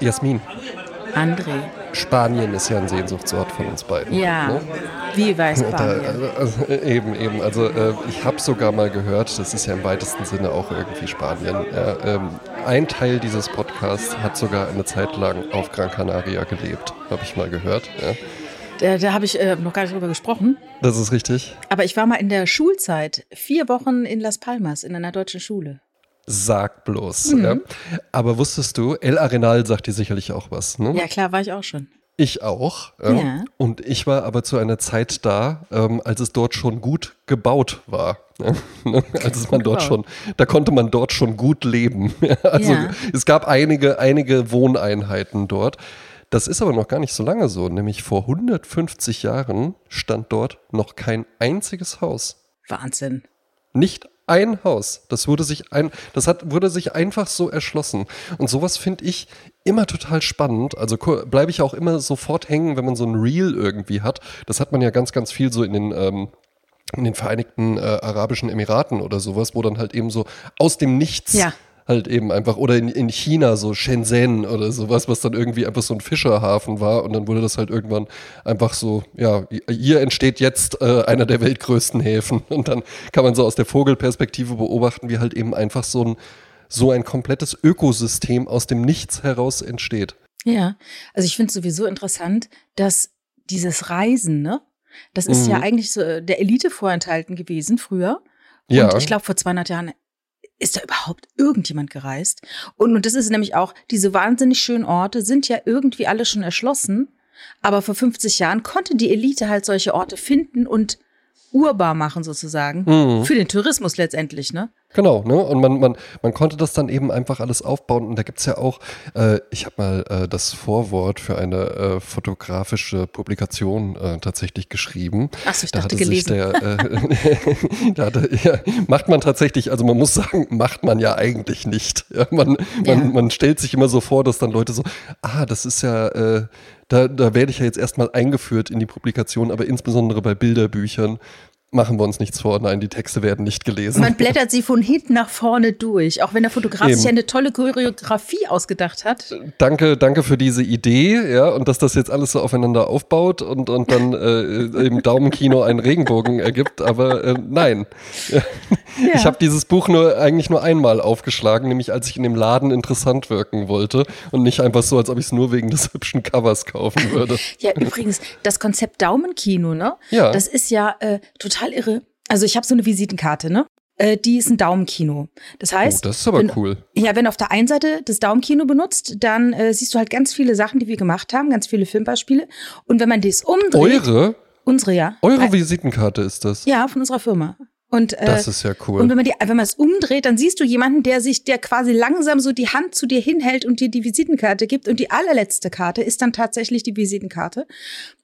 Jasmin, André. Spanien ist ja ein Sehnsuchtsort von uns beiden. Ja. Ne? Wie weiß Da, Spanien? also, äh, eben, eben. Also äh, ich habe sogar mal gehört, das ist ja im weitesten Sinne auch irgendwie Spanien. Ja, ähm, ein Teil dieses Podcasts hat sogar eine Zeit lang auf Gran Canaria gelebt, habe ich mal gehört. Ja. Da, da habe ich äh, noch gar nicht drüber gesprochen. Das ist richtig. Aber ich war mal in der Schulzeit vier Wochen in Las Palmas in einer deutschen Schule. Sag bloß. Mhm. Ja. Aber wusstest du, El Arenal sagt dir sicherlich auch was, ne? Ja, klar, war ich auch schon. Ich auch. Ja. Ja. Und ich war aber zu einer Zeit da, ähm, als es dort schon gut gebaut war. Ja. als man dort schon, da konnte man dort schon gut leben. Also Ja. es gab einige, einige Wohneinheiten dort. Das ist aber noch gar nicht so lange so. Nämlich vor 150 Jahren stand dort noch kein einziges Haus. Wahnsinn. Nicht ein Haus. Das wurde sich ein, das hat, wurde sich einfach so erschlossen. Und sowas finde ich immer total spannend. Also bleibe ich auch immer sofort hängen, wenn man so ein Reel irgendwie hat. Das hat man ja ganz, ganz viel so in den, ähm, in den Vereinigten äh, Arabischen Emiraten oder sowas, wo dann halt eben so aus dem Nichts Ja. Halt eben einfach, oder in, in China so Shenzhen oder sowas, was dann irgendwie einfach so ein Fischerhafen war und dann wurde das halt irgendwann einfach so, ja, hier entsteht jetzt äh, einer der weltgrößten Häfen und dann kann man so aus der Vogelperspektive beobachten, wie halt eben einfach so ein, so ein komplettes Ökosystem aus dem Nichts heraus entsteht. Ja, also ich finde es sowieso interessant, dass dieses Reisen, ne, das ist ja Mhm. eigentlich so äh, der Elite vorenthalten gewesen früher. Ja. Und ich glaube, vor 200 Jahren ist da überhaupt irgendjemand gereist. Und, und das ist nämlich auch, diese wahnsinnig schönen Orte sind ja irgendwie alle schon erschlossen. Aber vor 50 Jahren konnte die Elite halt solche Orte finden und urbar machen sozusagen. Mhm. Für den Tourismus letztendlich, ne? Genau, ne? Und man, man, man konnte das dann eben einfach alles aufbauen. Und da gibt's ja auch, äh, ich habe mal äh, das Vorwort für eine äh, fotografische Publikation äh, tatsächlich geschrieben. Ach so, ich Da dachte gelesen. der, äh, da hatte, ja, macht man tatsächlich, also man muss sagen, macht man ja eigentlich nicht. Ja, man, Ja. man, man stellt sich immer so vor, dass dann Leute so, ah, das ist ja, äh, da, da werde ich ja jetzt erstmal eingeführt in die Publikation, aber insbesondere bei Bilderbüchern machen wir uns nichts vor. Nein, die Texte werden nicht gelesen. Man blättert sie von hinten nach vorne durch, auch wenn der Fotograf Eben. sich eine tolle Choreografie ausgedacht hat. Danke, danke für diese Idee, ja, und dass das jetzt alles so aufeinander aufbaut und, und dann äh, im Daumenkino einen Regenbogen ergibt, aber äh, nein. Ich habe dieses Buch nur eigentlich nur einmal aufgeschlagen, nämlich als ich in dem Laden interessant wirken wollte und nicht einfach so, als ob ich es nur wegen des hübschen Covers kaufen würde. Ja, übrigens, das Konzept Daumenkino, ne? Ja. Das ist ja äh, total irre. Also ich habe so eine Visitenkarte, ne? Äh, die ist ein Daumenkino. Das Oh, heißt, das ist aber wenn, cool. ja, wenn du auf der einen Seite das Daumenkino benutzt, dann äh, siehst du halt ganz viele Sachen, die wir gemacht haben, ganz viele Filmbeispiele. Und wenn man das umdreht, Eure, unsere ja, eure Visitenkarte ist das. ja, von unserer Firma. Und äh, Das ist ja cool. Und wenn man die, wenn man es umdreht, dann siehst du jemanden, der sich, der quasi langsam so die Hand zu dir hinhält und dir die Visitenkarte gibt. Und die allerletzte Karte ist dann tatsächlich die Visitenkarte.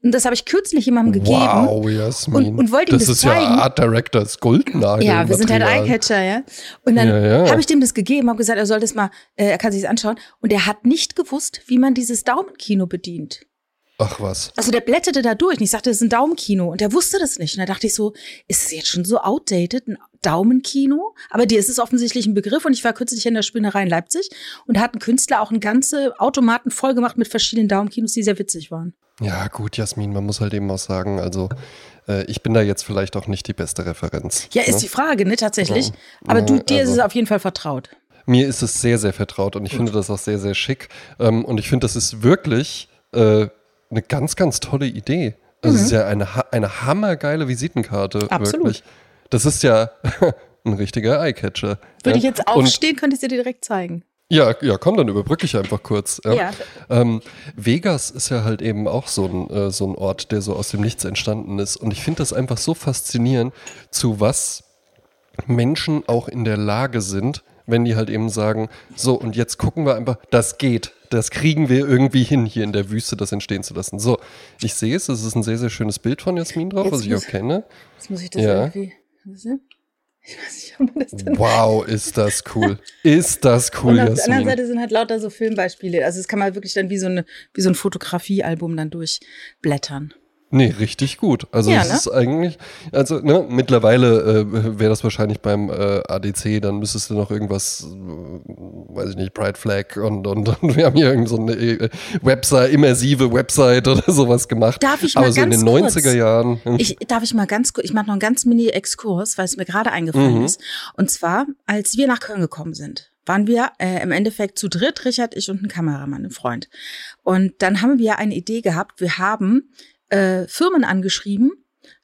Und das habe ich kürzlich jemandem gegeben. Wow, Jasmin. Und- und wollte ihm das das ist zeigen. ja Art Directors Goldnagel. Ja, wir sind halt. Eyecatcher, ja. Und dann Ja, ja. habe ich dem das gegeben, habe gesagt, er soll das mal, äh, er kann sich das anschauen. Und er hat nicht gewusst, wie man dieses Daumenkino bedient. Ach was. Also der blätterte da durch und ich sagte, das ist ein Daumenkino und der wusste das nicht. Und da dachte ich so, ist es jetzt schon so outdated, ein Daumenkino? Aber dir ist es offensichtlich ein Begriff und ich war kürzlich in der Spinnerei in Leipzig und da hat ein Künstler auch einen ganze Automaten voll gemacht mit verschiedenen Daumenkinos, die sehr witzig waren. Ja, gut, Jasmin, man muss halt eben auch sagen, also äh, ich bin da jetzt vielleicht auch nicht die beste Referenz. Ja, ist ne? die Frage, ne, tatsächlich. Ja. Aber du, Ja, dir ist also- es auf jeden Fall vertraut. Mir ist es sehr, sehr vertraut und ich finde das auch sehr, sehr schick. Ähm, und ich finde, das ist wirklich äh, eine ganz, ganz tolle Idee. Also es ist ja eine, eine hammergeile Visitenkarte, Mhm. Absolut. wirklich. Das ist ja ein richtiger Eyecatcher. Würde ja? ich jetzt Und- aufstehen, könnte ich dir direkt zeigen. Ja, ja, komm, dann überbrücke ich einfach kurz. Ja. Ja. Ähm, Vegas ist ja halt eben auch so ein, äh, so ein Ort, der so aus dem Nichts entstanden ist. Und ich finde das einfach so faszinierend, zu was Menschen auch in der Lage sind, wenn die halt eben sagen, so, und jetzt gucken wir einfach, das geht. Das kriegen wir irgendwie hin, hier in der Wüste das entstehen zu lassen. So, ich sehe es, es ist ein sehr, sehr schönes Bild von Jasmin drauf, Jetzt was ich muss- auch kenne. Jetzt muss ich das Ja. irgendwie. Ich weiß nicht, ob man das dann. Wow, ist das cool. Ist das cool, Und auf der anderen Jasmin. Seite sind halt lauter so Filmbeispiele. Also das kann man wirklich dann wie so, eine, wie so ein Fotografiealbum dann durchblättern. Nee, richtig gut. Also Ja, es ne? ist eigentlich, also ne, mittlerweile äh, wäre das wahrscheinlich beim äh, ADC, dann müsstest du noch irgendwas, äh, weiß ich nicht, Pride Flag und, und, und wir haben hier irgend so eine äh, Website, immersive Website oder sowas gemacht. Darf ich Aber mal so in ganz den kurz? 90er Jahren. Ich, darf ich mal ganz kurz, ich mache noch einen ganz Mini-Exkurs, weil es mir gerade eingefallen Mhm. ist. Und zwar, als wir nach Köln gekommen sind, waren wir äh, im Endeffekt zu dritt, Richard, ich und ein Kameramann, ein Freund. Und dann haben wir eine Idee gehabt, wir haben äh, Firmen angeschrieben.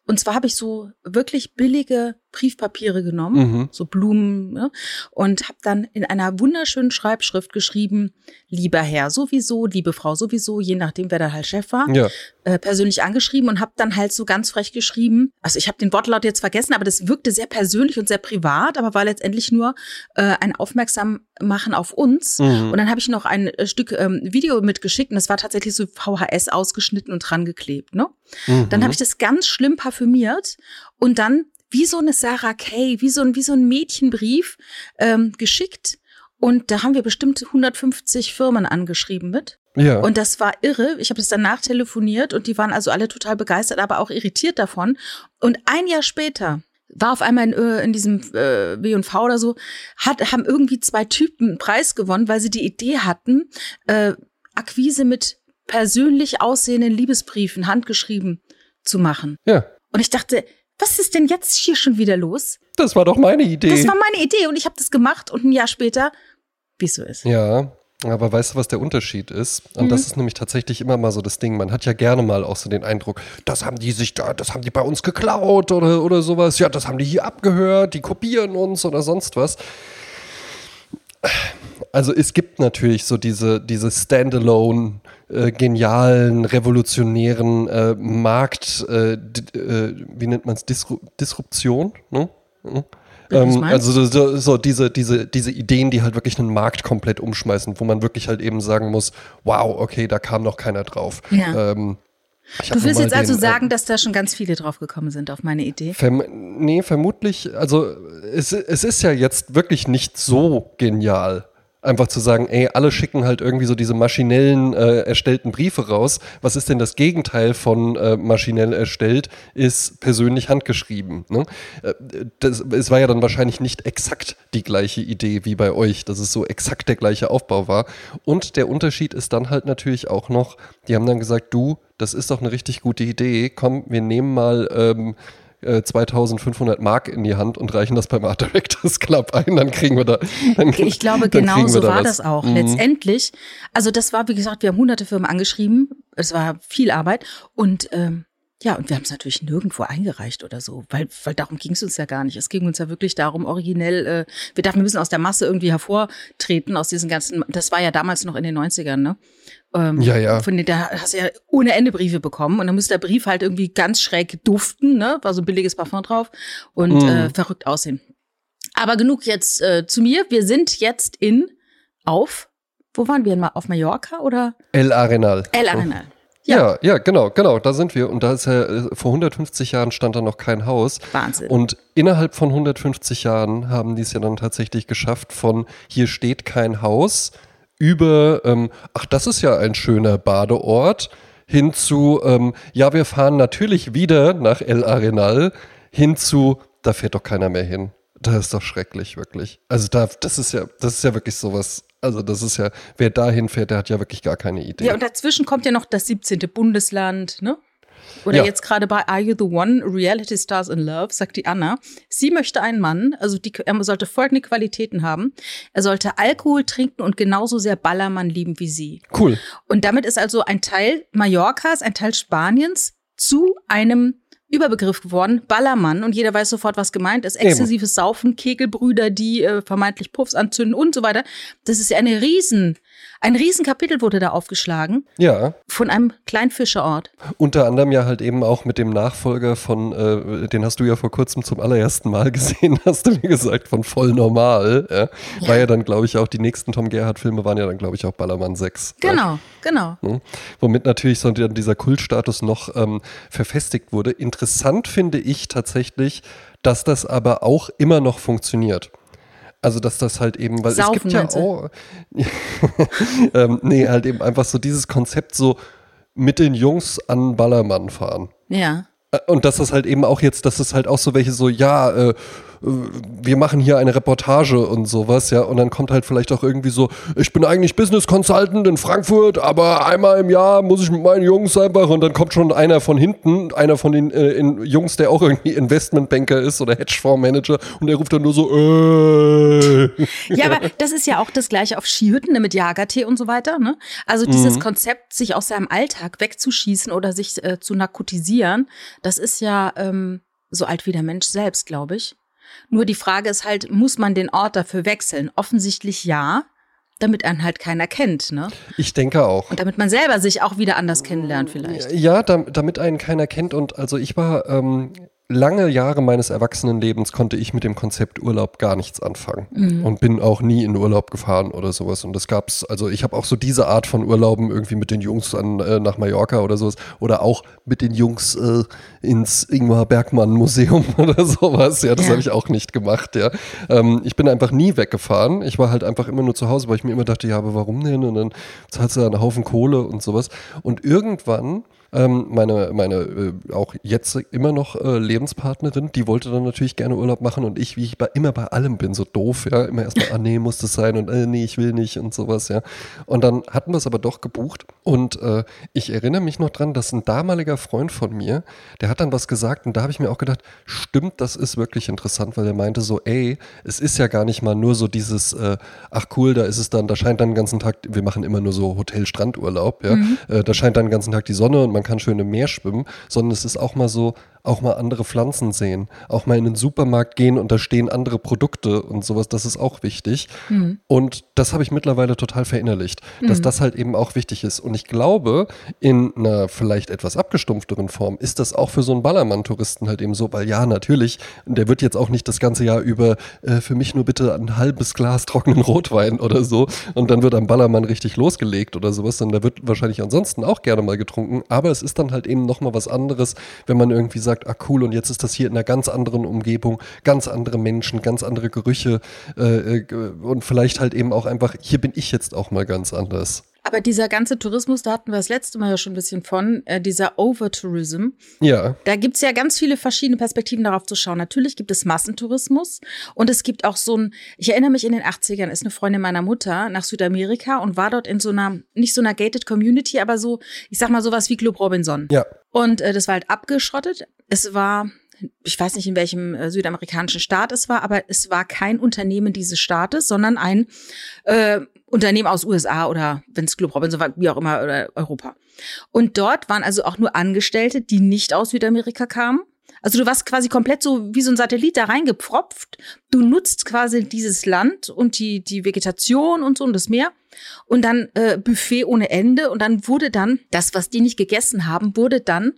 Und zwar habe ich so wirklich billige Briefpapiere genommen, Mhm. so Blumen, ne? und habe dann in einer wunderschönen Schreibschrift geschrieben, lieber Herr sowieso, liebe Frau sowieso, je nachdem, wer da halt Chef war Ja, äh, persönlich angeschrieben und habe dann halt so ganz frech geschrieben. Also ich habe den Wortlaut jetzt vergessen, aber das wirkte sehr persönlich und sehr privat, aber war letztendlich nur äh, ein Aufmerksammachen auf uns. Mhm. Und dann habe ich noch ein äh, Stück ähm, Video mitgeschickt und das war tatsächlich so VHS ausgeschnitten und dran geklebt. Ne? Mhm. Dann habe ich das ganz schlimm parfümiert und dann wie so eine Sarah Kay, wie so ein, wie so ein Mädchenbrief ähm, geschickt. Und da haben wir bestimmt 150 Firmen angeschrieben mit. ja. Und das war irre. Ich habe das danach telefoniert und die waren also alle total begeistert, aber auch irritiert davon. Und ein Jahr später war auf einmal in, äh, in diesem äh, W&V oder so, hat, haben irgendwie zwei Typen einen Preis gewonnen, weil sie die Idee hatten, äh, Akquise mit persönlich aussehenden Liebesbriefen handgeschrieben zu machen. ja, Und ich dachte, was ist denn jetzt hier schon wieder los? das war doch meine Idee. Das war meine Idee und ich habe das gemacht und ein Jahr später, wie es so ist. Ja, aber weißt du, was der Unterschied ist? Und Mhm. das ist nämlich tatsächlich immer mal so das Ding. Man hat ja gerne mal auch so den Eindruck, das haben die sich da, das haben die bei uns geklaut oder, oder sowas. Ja, das haben die hier abgehört, die kopieren uns oder sonst was. Also es gibt natürlich so diese, diese Standalone, äh, genialen, revolutionären äh, Markt, äh, äh, wie nennt man es, Disru Disruption? Ne? Mhm. Ähm, also so, so, diese, diese, diese Ideen, die halt wirklich einen Markt komplett umschmeißen, wo man wirklich halt eben sagen muss, wow, okay, da kam noch keiner drauf. Ja. Ähm, Du willst jetzt also den, äh, sagen, dass da schon ganz viele drauf gekommen sind auf meine Idee? Verm nee, vermutlich, also es, es ist ja jetzt wirklich nicht so genial. Einfach zu sagen, ey, alle schicken halt irgendwie so diese maschinellen äh, erstellten Briefe raus. Was ist denn das Gegenteil von äh, maschinell erstellt? Ist persönlich handgeschrieben. Ne? Äh, das, es war ja dann wahrscheinlich nicht exakt die gleiche Idee wie bei euch, dass es so exakt der gleiche Aufbau war. Und der Unterschied ist dann halt natürlich auch noch, die haben dann gesagt, du, das ist doch eine richtig gute Idee. Komm, wir nehmen mal ähm, äh, 2500 Mark in die Hand und reichen das beim Art Directors Club ein, dann kriegen wir da. Dann, Ich glaube, genau so da war was. das auch. Mhm. Letztendlich, also das war, wie gesagt, wir haben hunderte Firmen angeschrieben. Es war viel Arbeit. Und ähm, ja, und wir haben es natürlich nirgendwo eingereicht oder so, weil, weil darum ging es uns ja gar nicht. Es ging uns ja wirklich darum, originell, äh, wir dachten, wir müssen aus der Masse irgendwie hervortreten, aus diesen ganzen, das war ja damals noch in den 90ern, ne? Ähm, Ja, ja. Von denen, da hast du ja ohne Ende Briefe bekommen und dann musste der Brief halt irgendwie ganz schräg duften, ne? War so ein billiges Parfum drauf und Mhm. äh, verrückt aussehen. Aber genug jetzt äh, zu mir. Wir sind jetzt in auf, wo waren wir? Mal auf Mallorca oder El Arenal. El Arenal? Ja. ja, genau, genau, da sind wir. Und da ist ja, äh, vor 150 Jahren stand da noch kein Haus. Wahnsinn. Und innerhalb von 150 Jahren haben die es ja dann tatsächlich geschafft, von hier steht kein Haus über, ähm, ach, das ist ja ein schöner Badeort, hin zu, ähm, ja, wir fahren natürlich wieder nach El Arenal, hin zu, da fährt doch keiner mehr hin. Das ist doch schrecklich, wirklich. Also da, das ist ja, das ist ja wirklich sowas. Also das ist ja, wer dahin fährt, der hat ja wirklich gar keine Idee. Ja, und dazwischen kommt ja noch das 17. Bundesland, ne? Oder Ja. jetzt gerade bei Are You the One? Reality Stars in Love, sagt die Anna. Sie möchte einen Mann, also die, er sollte folgende Qualitäten haben. Er sollte Alkohol trinken und genauso sehr Ballermann lieben wie sie. Cool. Und damit ist also ein Teil Mallorcas, ein Teil Spaniens zu einem Überbegriff geworden, Ballermann. Und jeder weiß sofort, was gemeint ist. Exzessives Saufen, Kegelbrüder, die äh, vermeintlich Puffs anzünden und so weiter. Das ist ja eine riesen, ein Riesenkapitel wurde da aufgeschlagen Ja. von einem kleinen Fischerort. Unter anderem ja halt eben auch mit dem Nachfolger von, äh, den hast du ja vor kurzem zum allerersten Mal gesehen, hast du mir gesagt, von voll normal. Ja. War ja dann, glaube ich, auch die nächsten Tom Gerhardt-Filme waren ja dann, glaube ich, auch Ballermann 6. Genau, genau. Ne? Womit natürlich so dann dieser Kultstatus noch ähm, verfestigt wurde. Interessant finde ich tatsächlich, dass das aber auch immer noch funktioniert. Also, dass das halt eben, weil Saufen, es gibt ja auch, ähm, nee, halt eben einfach so dieses Konzept so, mit den Jungs an Ballermann fahren. Ja. Äh, Und dass das halt eben auch jetzt, dass es halt auch so welche so, ja, äh, wir machen hier eine Reportage und sowas, ja, und dann kommt halt vielleicht auch irgendwie so, ich bin eigentlich Business Consultant in Frankfurt, aber einmal im Jahr muss ich mit meinen Jungs einfach und dann kommt schon einer von hinten, einer von den äh, in, Jungs, der auch irgendwie Investmentbanker ist oder Hedgefondsmanager und der ruft dann nur so, äh. Ja, aber das ist ja auch das gleiche auf Skihütten ne, mit Jagertee und so weiter. Ne? Also dieses Konzept, sich aus seinem Alltag wegzuschießen oder sich äh, zu narkotisieren, das ist ja ähm, so alt wie der Mensch selbst, glaube ich. Nur die Frage ist halt, muss man den Ort dafür wechseln? Offensichtlich ja, damit einen halt keiner kennt, ne? Ich denke auch. Und damit man selber sich auch wieder anders kennenlernt vielleicht. Ja, dam- damit einen keiner kennt. Und also ich war ähm, lange Jahre meines Erwachsenenlebens konnte ich mit dem Konzept Urlaub gar nichts anfangen und bin auch nie in Urlaub gefahren oder sowas. Und das gab's, also ich habe auch so diese Art von Urlauben irgendwie mit den Jungs an, äh, nach Mallorca oder sowas oder auch mit den Jungs äh, ins Ingmar Bergmann Museum oder sowas. Ja, das Ja. habe ich auch nicht gemacht. Ja, ähm, ich bin einfach nie weggefahren. Ich war halt einfach immer nur zu Hause, weil ich mir immer dachte, ja, aber warum denn? Und dann zahlst du da einen Haufen Kohle und sowas. Und irgendwann ähm, meine, meine äh, auch jetzt immer noch äh, Lebenspartnerin, die wollte dann natürlich gerne Urlaub machen und ich, wie ich bei, immer bei allem bin, so doof, ja, immer erstmal, ah nee, muss das sein und äh, nee, ich will nicht und sowas, ja. Und dann hatten wir es aber doch gebucht und äh, ich erinnere mich noch dran, dass ein damaliger Freund von mir, der hat dann was gesagt und da habe ich mir auch gedacht, stimmt, das ist wirklich interessant, weil er meinte so, ey, es ist ja gar nicht mal nur so dieses, äh, ach cool, da ist es dann, da scheint dann den ganzen Tag, wir machen immer nur so Hotel-Strandurlaub, ja, äh, da scheint dann den ganzen Tag die Sonne und man kann schön im Meer schwimmen, sondern es ist auch mal so, auch mal andere Pflanzen sehen, auch mal in den Supermarkt gehen und da stehen andere Produkte und sowas, das ist auch wichtig. Und das habe ich mittlerweile total verinnerlicht, dass das halt eben auch wichtig ist. Und ich glaube, in einer vielleicht etwas abgestumpfteren Form ist das auch für so einen Ballermann-Touristen halt eben so, weil ja, natürlich, der wird jetzt auch nicht das ganze Jahr über äh, für mich nur bitte ein halbes Glas trockenen Rotwein oder so und dann wird am Ballermann richtig losgelegt oder sowas, sondern da wird wahrscheinlich ansonsten auch gerne mal getrunken, aber es ist dann halt eben nochmal was anderes, wenn man irgendwie sagt, ah cool, und jetzt ist das hier in einer ganz anderen Umgebung, ganz andere Menschen, ganz andere Gerüche äh, äh, und vielleicht halt eben auch einfach, hier bin ich jetzt auch mal ganz anders. Aber dieser ganze Tourismus, da hatten wir das letzte Mal ja schon ein bisschen von, äh, dieser Overtourism, Ja, Da gibt's ja ganz viele verschiedene Perspektiven darauf zu schauen. Natürlich gibt es Massentourismus und es gibt auch so ein, ich erinnere mich in den 80ern, ist eine Freundin meiner Mutter nach Südamerika und war dort in so einer, nicht so einer gated Community, aber so, ich sag mal sowas wie Club Robinson. ja. Und äh, das war halt abgeschottet. Es war, ich weiß nicht, in welchem äh, südamerikanischen Staat es war, aber es war kein Unternehmen dieses Staates, sondern ein äh, Unternehmen aus USA oder wenn es Club Robinson war, wie auch immer, oder Europa. Und dort waren also auch nur Angestellte, die nicht aus Südamerika kamen. Also du warst quasi komplett so wie so ein Satellit da reingepfropft. Du nutzt quasi dieses Land und die, die Vegetation und so und das Meer. Und dann äh, Buffet ohne Ende. Und dann wurde dann das, was die nicht gegessen haben, wurde dann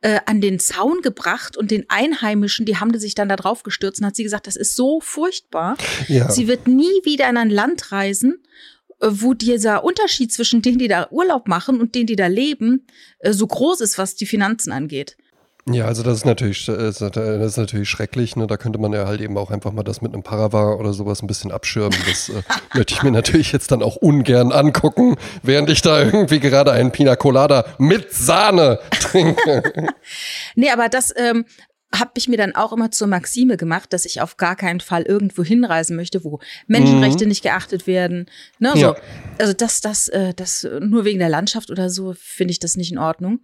äh, an den Zaun gebracht und den Einheimischen, die haben sich dann da drauf gestürzt und hat sie gesagt, das ist so furchtbar. Ja. Sie wird nie wieder in ein Land reisen, äh, wo dieser Unterschied zwischen denen, die da Urlaub machen und denen, die da leben, äh, so groß ist, was die Finanzen angeht. Ja, also das ist natürlich, äh, das ist natürlich schrecklich. Ne? Da könnte man ja halt eben auch einfach mal das mit einem Paravar oder sowas ein bisschen abschirmen. Das äh, möchte ich mir natürlich jetzt dann auch ungern angucken, während ich da irgendwie gerade einen Pina Colada mit Sahne trinke. Nee, aber das ähm, habe ich mir dann auch immer zur Maxime gemacht, dass ich auf gar keinen Fall irgendwo hinreisen möchte, wo Menschenrechte nicht geachtet werden. Ne, so. Ja. Also das, das, äh, das äh, nur wegen der Landschaft oder so finde ich das nicht in Ordnung.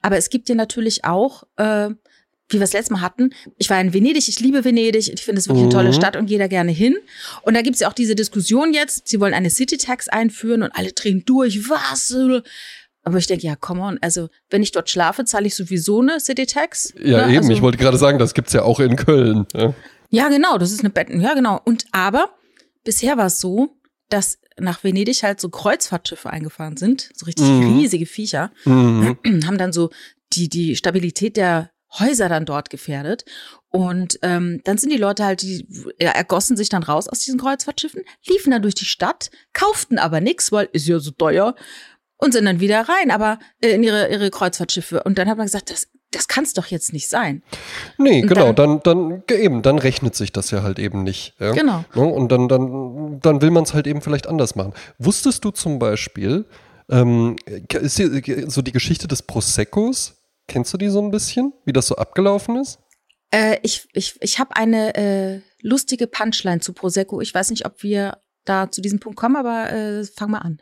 Aber es gibt ja natürlich auch, äh, wie wir es letztes Mal hatten, ich war in Venedig, ich liebe Venedig, ich finde es wirklich eine tolle Stadt und gehe da gerne hin. Und da gibt es ja auch diese Diskussion jetzt, sie wollen eine City Tax einführen und alle drehen durch, was? Aber ich denke, ja, come on, also wenn ich dort schlafe, zahle ich sowieso eine City Tax. Ja, ne? eben. Also, ich wollte gerade sagen, das gibt's ja auch in Köln. Ja. ja, genau, das ist eine Betten. Ja, genau. Und aber bisher war es so, dass nach Venedig halt so Kreuzfahrtschiffe eingefahren sind, so richtig riesige Viecher, Mhm. haben dann so die, die Stabilität der Häuser dann dort gefährdet. Und ähm, dann sind die Leute halt, die ja, ergossen sich dann raus aus diesen Kreuzfahrtschiffen, liefen dann durch die Stadt, kauften aber nichts, weil ist ja so teuer und sind dann wieder rein, aber äh, in ihre, ihre Kreuzfahrtschiffe. Und dann hat man gesagt, das, das kann es doch jetzt nicht sein. Nee, Und genau, dann, dann, eben, dann rechnet sich das ja halt eben nicht. Ja? Genau. Ne? Und dann, dann, dann will man es halt eben vielleicht anders machen. Wusstest du zum Beispiel, Ähm, ist die, so die Geschichte des Proseccos, kennst du die so ein bisschen, wie das so abgelaufen ist? Äh, ich ich, ich habe eine äh, lustige Punchline zu Prosecco. Ich weiß nicht, ob wir da zu diesem Punkt kommen, aber äh, fang mal an.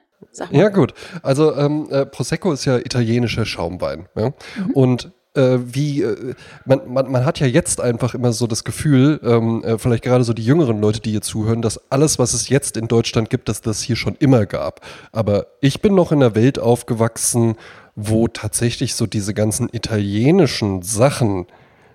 Ja, gut. Also ähm, äh, Prosecco ist ja italienischer Schaumwein. Ja? Mhm. Und äh, wie, äh, man, man, man hat ja jetzt einfach immer so das Gefühl, ähm, äh, vielleicht gerade so die jüngeren Leute, die hier zuhören, dass alles, was es jetzt in Deutschland gibt, dass das hier schon immer gab. Aber ich bin noch in einer Welt aufgewachsen, wo tatsächlich so diese ganzen italienischen Sachen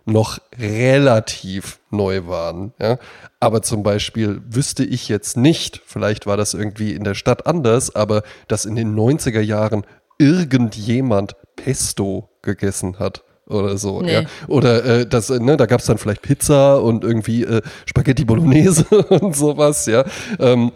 noch relativ neu waren. Ja? Aber zum Beispiel wüsste ich jetzt nicht, vielleicht war das irgendwie in der Stadt anders, aber dass in den 90er Jahren irgendjemand Pesto gegessen hat oder so. Nee. Ja. Oder äh, das, ne, da gab es dann vielleicht Pizza und irgendwie äh, Spaghetti Bolognese und sowas, ja. Ähm,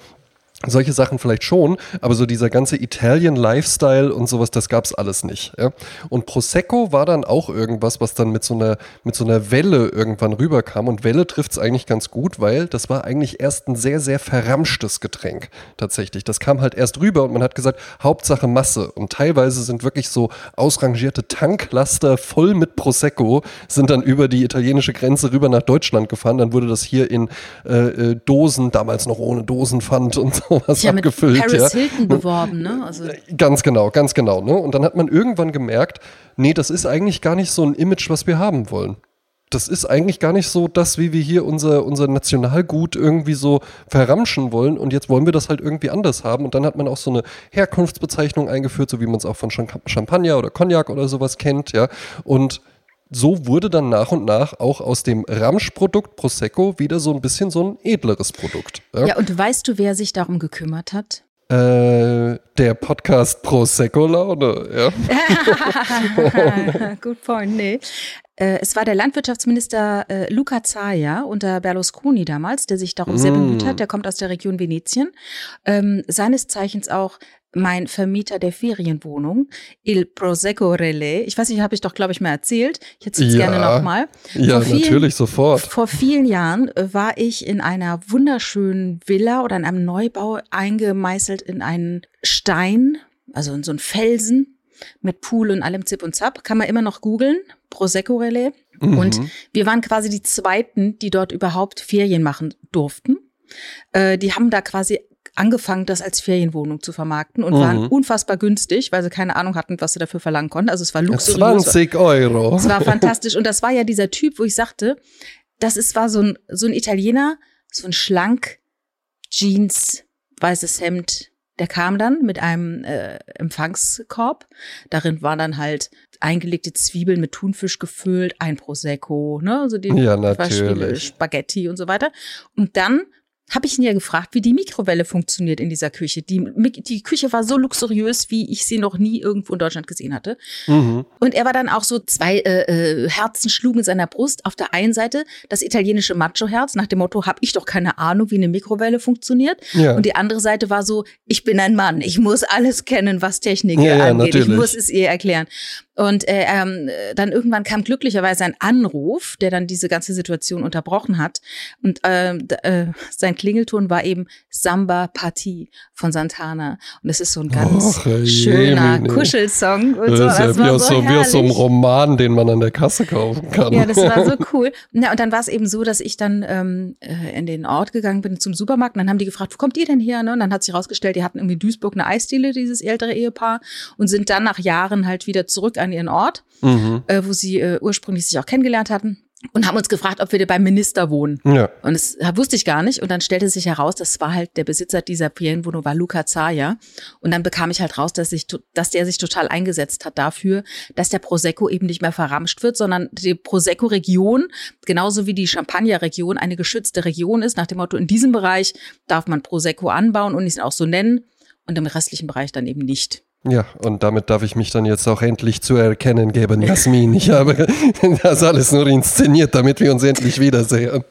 solche Sachen vielleicht schon, aber so dieser ganze Italian Lifestyle und sowas, das gab's alles nicht. Ja? Und Prosecco war dann auch irgendwas, was dann mit so einer mit so einer Welle irgendwann rüberkam. Und Welle trifft's eigentlich ganz gut, weil das war eigentlich erst ein sehr sehr verramschtes Getränk tatsächlich. Das kam halt erst rüber und man hat gesagt Hauptsache Masse. Und teilweise sind wirklich so ausrangierte Tanklaster voll mit Prosecco sind dann über die italienische Grenze rüber nach Deutschland gefahren. Dann wurde das hier in äh, äh Dosen, damals noch ohne Dosenpfand und so sowas ja, abgefüllt. Mit Paris ja. Hilton beworben, ne? Also ganz genau, ganz genau. Ne? Und dann hat man irgendwann gemerkt, nee, das ist eigentlich gar nicht so ein Image, was wir haben wollen. Das ist eigentlich gar nicht so das, wie wir hier unser, unser Nationalgut irgendwie so verramschen wollen. Und jetzt wollen wir das halt irgendwie anders haben. Und dann hat man auch so eine Herkunftsbezeichnung eingeführt, so wie man es auch von Champagner oder Cognac oder sowas kennt, ja. Und so wurde dann nach und nach auch aus dem Ramsch-Produkt Prosecco wieder so ein bisschen so ein edleres Produkt. Ja, ja und weißt du, wer sich darum gekümmert hat? Äh, der Podcast Prosecco Laune, ja. Good point, nee. Äh, es war der Landwirtschaftsminister äh, Luca Zaia unter Berlusconi damals, der sich darum mm. sehr bemüht hat. Der kommt aus der Region Venetien. Ähm, seines Zeichens auch mein Vermieter der Ferienwohnung, Il Prosecco Relais. Ich weiß nicht, habe ich doch, glaube ich, mal erzählt. Ich erzähle es ja, gerne nochmal. Ja, vielen, natürlich, sofort. Vor vielen Jahren war ich in einer wunderschönen Villa oder in einem Neubau eingemeißelt in einen Stein, also in so einen Felsen mit Pool und allem Zip und Zap. Kann man immer noch googeln. Prosecco Relais. Mhm. Und wir waren quasi die Zweiten, die dort überhaupt Ferien machen durften. Äh, die haben da quasi angefangen, das als Ferienwohnung zu vermarkten und mhm. waren unfassbar günstig, weil sie keine Ahnung hatten, was sie dafür verlangen konnten. Also es war luxuriös. 20 Euro. Es war fantastisch. Und das war ja dieser Typ, wo ich sagte, das ist, war so ein, so ein Italiener, so ein schlank, Jeans, weißes Hemd. Der kam dann mit einem äh, Empfangskorb. Darin waren dann halt eingelegte Zwiebeln mit Thunfisch gefüllt, ein Prosecco, ne, also die ja, natürlich. Spaghetti und so weiter. Und dann habe ich ihn ja gefragt, wie die Mikrowelle funktioniert in dieser Küche. Die, die Küche war so luxuriös, wie ich sie noch nie irgendwo in Deutschland gesehen hatte. Mhm. Und er war dann auch so, zwei äh, äh, Herzen schlugen in seiner Brust. Auf der einen Seite das italienische Macho-Herz, nach dem Motto, habe ich doch keine Ahnung, wie eine Mikrowelle funktioniert. Ja. Und die andere Seite war so, ich bin ein Mann, ich muss alles kennen, was Technik ja, angeht. Ja, ich muss es ihr erklären. Und äh, ähm, dann irgendwann kam glücklicherweise ein Anruf, der dann diese ganze Situation unterbrochen hat. Und äh, äh, sein Klingelton war eben Samba Party von Santana. Und es ist so ein ganz Och, schöner Jemine. Kuschelsong. Und so. Das ist ja wie, aus so, wie aus so einem Roman, den man an der Kasse kaufen kann. Ja, das war so cool. Na, und dann war es eben so, dass ich dann ähm, äh, in den Ort gegangen bin zum Supermarkt. Und dann haben die gefragt, wo kommt ihr denn her? Ne? Und dann hat sich herausgestellt, die hatten irgendwie Duisburg eine Eisdiele, dieses ältere Ehepaar, und sind dann nach Jahren halt wieder zurück an ihren Ort, mhm. äh, wo sie äh, ursprünglich sich auch kennengelernt hatten und haben uns gefragt, ob wir beim Minister wohnen. Ja. Und das wusste ich gar nicht. Und dann stellte sich heraus, das war halt der Besitzer dieser Ferienwohnung, war Luca Zaya. Und dann bekam ich halt raus, dass, ich, dass der sich total eingesetzt hat dafür, dass der Prosecco eben nicht mehr verramscht wird, sondern die Prosecco-Region, genauso wie die Champagner-Region, eine geschützte Region ist, nach dem Motto, in diesem Bereich darf man Prosecco anbauen und ihn auch so nennen und im restlichen Bereich dann eben nicht. Ja, und damit darf ich mich dann jetzt auch endlich zu erkennen geben, Jasmin. Ich habe das alles nur inszeniert, damit wir uns endlich wiedersehen.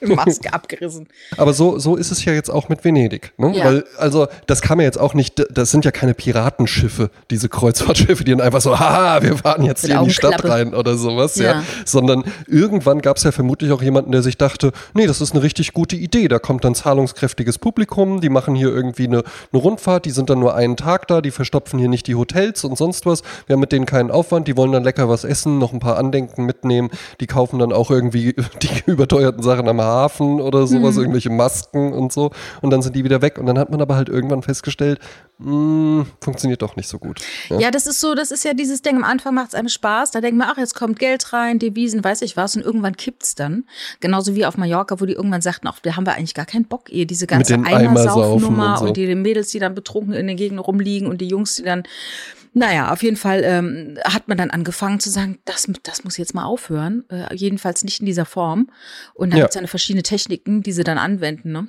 Maske abgerissen. Aber so, so ist es ja jetzt auch mit Venedig. Ne? Ja. Weil, also, das kam ja jetzt auch nicht, das sind ja keine Piratenschiffe, diese Kreuzfahrtschiffe, die dann einfach so, haha, wir fahren jetzt Mit hier in die Stadt rein oder sowas, ja. Ja. Sondern irgendwann gab es ja vermutlich auch jemanden, der sich dachte, nee, das ist eine richtig gute Idee. Da kommt dann zahlungskräftiges Publikum, die machen hier irgendwie eine, eine Rundfahrt, die sind dann nur einen Tag da, die verstopfen hier nicht die Hotels und sonst was. Wir haben mit denen keinen Aufwand, die wollen dann lecker was essen, noch ein paar Andenken mitnehmen, die kaufen dann auch irgendwie die überteuerten Sachen am Hafen oder sowas, irgendwelche Masken und so und dann sind die wieder weg und dann hat man aber halt irgendwann festgestellt, mh, funktioniert doch nicht so gut. Ja. Ja, das ist so, das ist ja dieses Ding, am Anfang macht es einem Spaß, da denkt man, ach, jetzt kommt Geld rein, Devisen, weiß ich was, und irgendwann kippt's dann. Genauso wie auf Mallorca, wo die irgendwann sagten, ach, da haben wir eigentlich gar keinen Bock, eh, diese ganze Eimersaufnummer und so. und die Mädels, die dann betrunken in den Gegenden rumliegen und die Jungs, die dann, naja, auf jeden Fall ähm, hat man dann angefangen zu sagen, das, das muss jetzt mal aufhören, äh, jedenfalls nicht in dieser Form. Und da Ja. gibt's ja eine verschiedene Techniken, die sie dann anwenden, ne?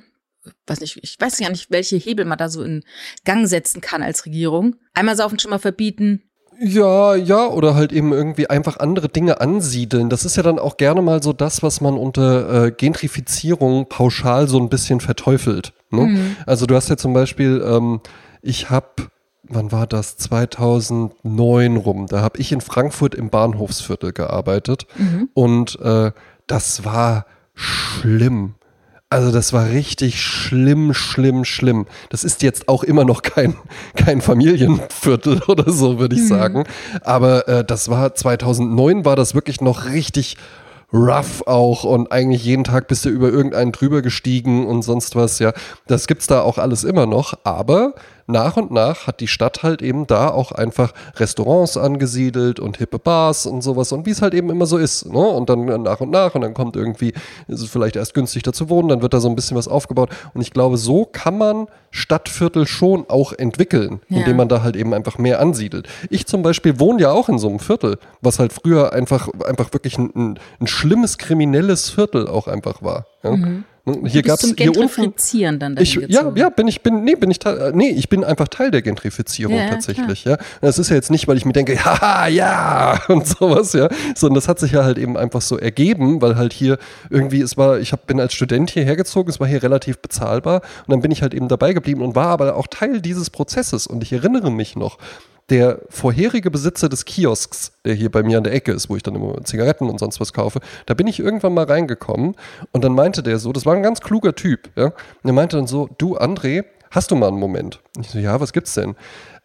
weiß nicht, ich weiß ja nicht, welche Hebel man da so in Gang setzen kann als Regierung. Einmal saufen schon mal verbieten. Ja, ja, oder halt eben irgendwie einfach andere Dinge ansiedeln. Das ist ja dann auch gerne mal so das, was man unter äh, Gentrifizierung pauschal so ein bisschen verteufelt. Ne? Also du hast ja zum Beispiel, ähm, ich habe, wann war das? 2009 rum. Da habe ich in Frankfurt im Bahnhofsviertel gearbeitet und äh, das war schlimm. Also das war richtig schlimm, schlimm, schlimm. Das ist jetzt auch immer noch kein, kein Familienviertel oder so, würde ich sagen. Aber äh, das war 2009 war das wirklich noch richtig rough auch und eigentlich jeden Tag bist du über irgendeinen drüber gestiegen und sonst was, ja. Das gibt's da auch alles immer noch, aber nach und nach hat die Stadt halt eben da auch einfach Restaurants angesiedelt und hippe Bars und sowas und wie es halt eben immer so ist, ne? Und dann nach und nach und dann kommt irgendwie, ist es vielleicht erst günstig da zu wohnen, dann wird da so ein bisschen was aufgebaut und ich glaube, so kann man Stadtviertel schon auch entwickeln, Ja. indem man da halt eben einfach mehr ansiedelt. Ich zum Beispiel wohne ja auch in so einem Viertel, was halt früher einfach, einfach wirklich ein, ein, ein schlimmes kriminelles Viertel auch einfach war. Ja? Mhm. Hier gab's zum hier unten, dann ich, ja, ja, bin ich, bin, nee, bin ich, nee, ich bin einfach Teil der Gentrifizierung Ja, tatsächlich, ja. Das ist ja jetzt nicht, weil ich mir denke, haha, ja, und sowas, ja, sondern das hat sich ja halt eben einfach so ergeben, weil halt hier irgendwie, es war, ich hab, bin als Student hierher gezogen, es war hier relativ bezahlbar und dann bin ich halt eben dabei geblieben und war aber auch Teil dieses Prozesses und ich erinnere mich noch, der vorherige Besitzer des Kiosks, der hier bei mir an der Ecke ist, wo ich dann immer Zigaretten und sonst was kaufe, da bin ich irgendwann mal reingekommen und dann meinte der so, das war ein ganz kluger Typ, ja, und der meinte dann so, du André, hast du mal einen Moment? Ich so, ja, was gibt's denn?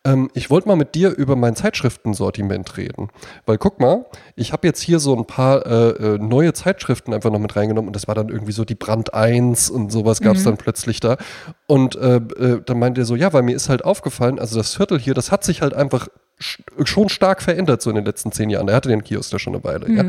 Ähm, ich wollte mal mit dir über mein Zeitschriftensortiment reden. Weil guck mal, ich habe jetzt hier so ein paar äh, äh, neue Zeitschriften einfach noch mit reingenommen und das war dann irgendwie so die Brand 1 und sowas gab es dann plötzlich da. Und äh, äh, dann meinte er so, ja, weil mir ist halt aufgefallen, also das Viertel hier, das hat sich halt einfach sch- schon stark verändert so in den letzten zehn Jahren. Er hatte den Kiosk da schon eine Weile, ja.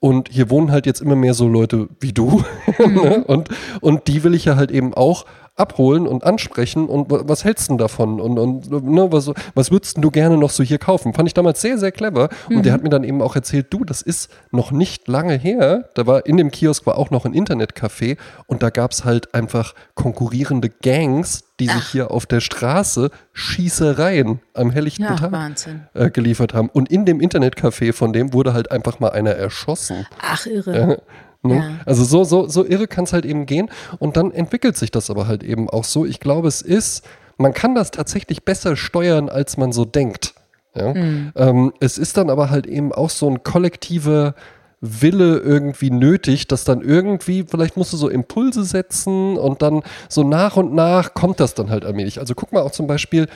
Und hier wohnen halt jetzt immer mehr so Leute wie du. ne? und, und die will ich ja halt eben auch abholen und ansprechen. Und wa- was hältst du denn davon? Und, und ne, was, was würdest du gerne noch so hier kaufen? Fand ich damals sehr, sehr clever. Und der hat mir dann eben auch erzählt, du, das ist noch nicht lange her. Da war in dem Kiosk war auch noch ein Internetcafé und da gab es halt einfach konkurrierende Gangs, die sich Ach. hier auf der Straße Schießereien am helllichten Ja, Tag äh, geliefert haben. Und in dem Internetcafé von dem wurde halt einfach mal einer erschossen. Ach, irre. Ne? Ja. Also so, so, so irre kann es halt eben gehen. Und dann entwickelt sich das aber halt eben auch so. Ich glaube, es ist, man kann das tatsächlich besser steuern, als man so denkt. Ja? Ähm, es ist dann aber halt eben auch so ein kollektiver Wille irgendwie nötig, dass dann irgendwie, vielleicht musst du so Impulse setzen und dann so nach und nach kommt das dann halt allmählich. Also guck mal auch zum Beispiel,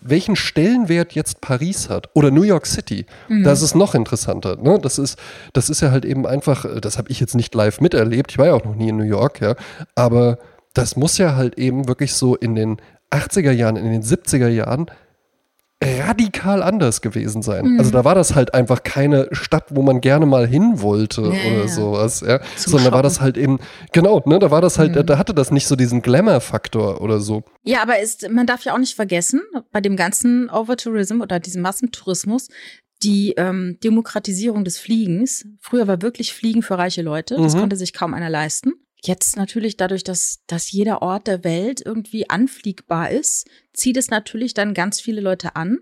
welchen Stellenwert jetzt Paris hat oder New York City. Das ist noch interessanter. Ne? Das, ist, das ist ja halt eben einfach, äh, das habe ich jetzt nicht live miterlebt, ich war ja auch noch nie in New York, ja, aber das muss ja halt eben wirklich so in den 80er Jahren, in den 70er Jahren radikal anders gewesen sein. Also da war das halt einfach keine Stadt, wo man gerne mal hin wollte Ja, oder ja. sowas, ja. Zum Sondern da war das halt eben, genau, ne, da war das halt, da hatte das nicht so diesen Glamour-Faktor oder so. Ja, aber ist, man darf ja auch nicht vergessen, bei dem ganzen Overtourism oder diesem Massentourismus, die ähm, Demokratisierung des Fliegens. Früher war wirklich Fliegen für reiche Leute. Das Mhm. konnte sich kaum einer leisten. Jetzt natürlich dadurch, dass, dass jeder Ort der Welt irgendwie anfliegbar ist, zieht es natürlich dann ganz viele Leute an.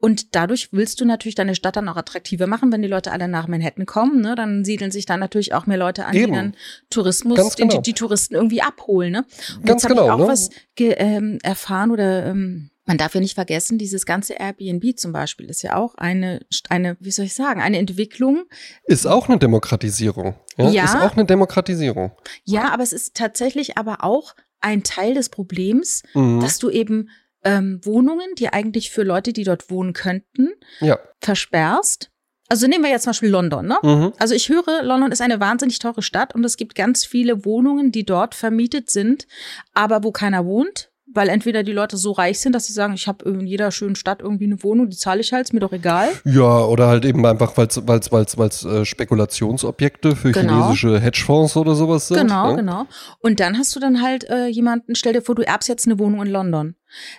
Und dadurch willst du natürlich deine Stadt dann auch attraktiver machen, wenn die Leute alle nach Manhattan kommen. Ne? Dann siedeln sich dann natürlich auch mehr Leute an, Eben. die dann Tourismus, genau. die, die Touristen irgendwie abholen. Ne? Und Ganz jetzt habe genau, ich auch ne? was ähm, erfahren oder ähm, man darf ja nicht vergessen, dieses ganze Airbnb zum Beispiel ist ja auch eine, eine, wie soll ich sagen, eine Entwicklung. Ist auch eine Demokratisierung. Ja, Ja. Ist auch eine Demokratisierung. Ja, aber es ist tatsächlich aber auch ein Teil des Problems, Mhm. dass du eben ähm, Wohnungen, die eigentlich für Leute, die dort wohnen könnten, Ja. versperrst. Also nehmen wir jetzt zum Beispiel London, ne? Mhm. Also ich höre, London ist eine wahnsinnig teure Stadt und es gibt ganz viele Wohnungen, die dort vermietet sind, aber wo keiner wohnt, weil entweder die Leute so reich sind, dass sie sagen, ich habe in jeder schönen Stadt irgendwie eine Wohnung, die zahle ich halt, ist mir doch egal. Ja, oder halt eben einfach, weil es weil's, weil's, weil's, äh, Spekulationsobjekte für Genau. chinesische Hedgefonds oder sowas sind. Genau, ne? genau. Und dann hast du dann halt äh, jemanden, stell dir vor, du erbst jetzt eine Wohnung in London.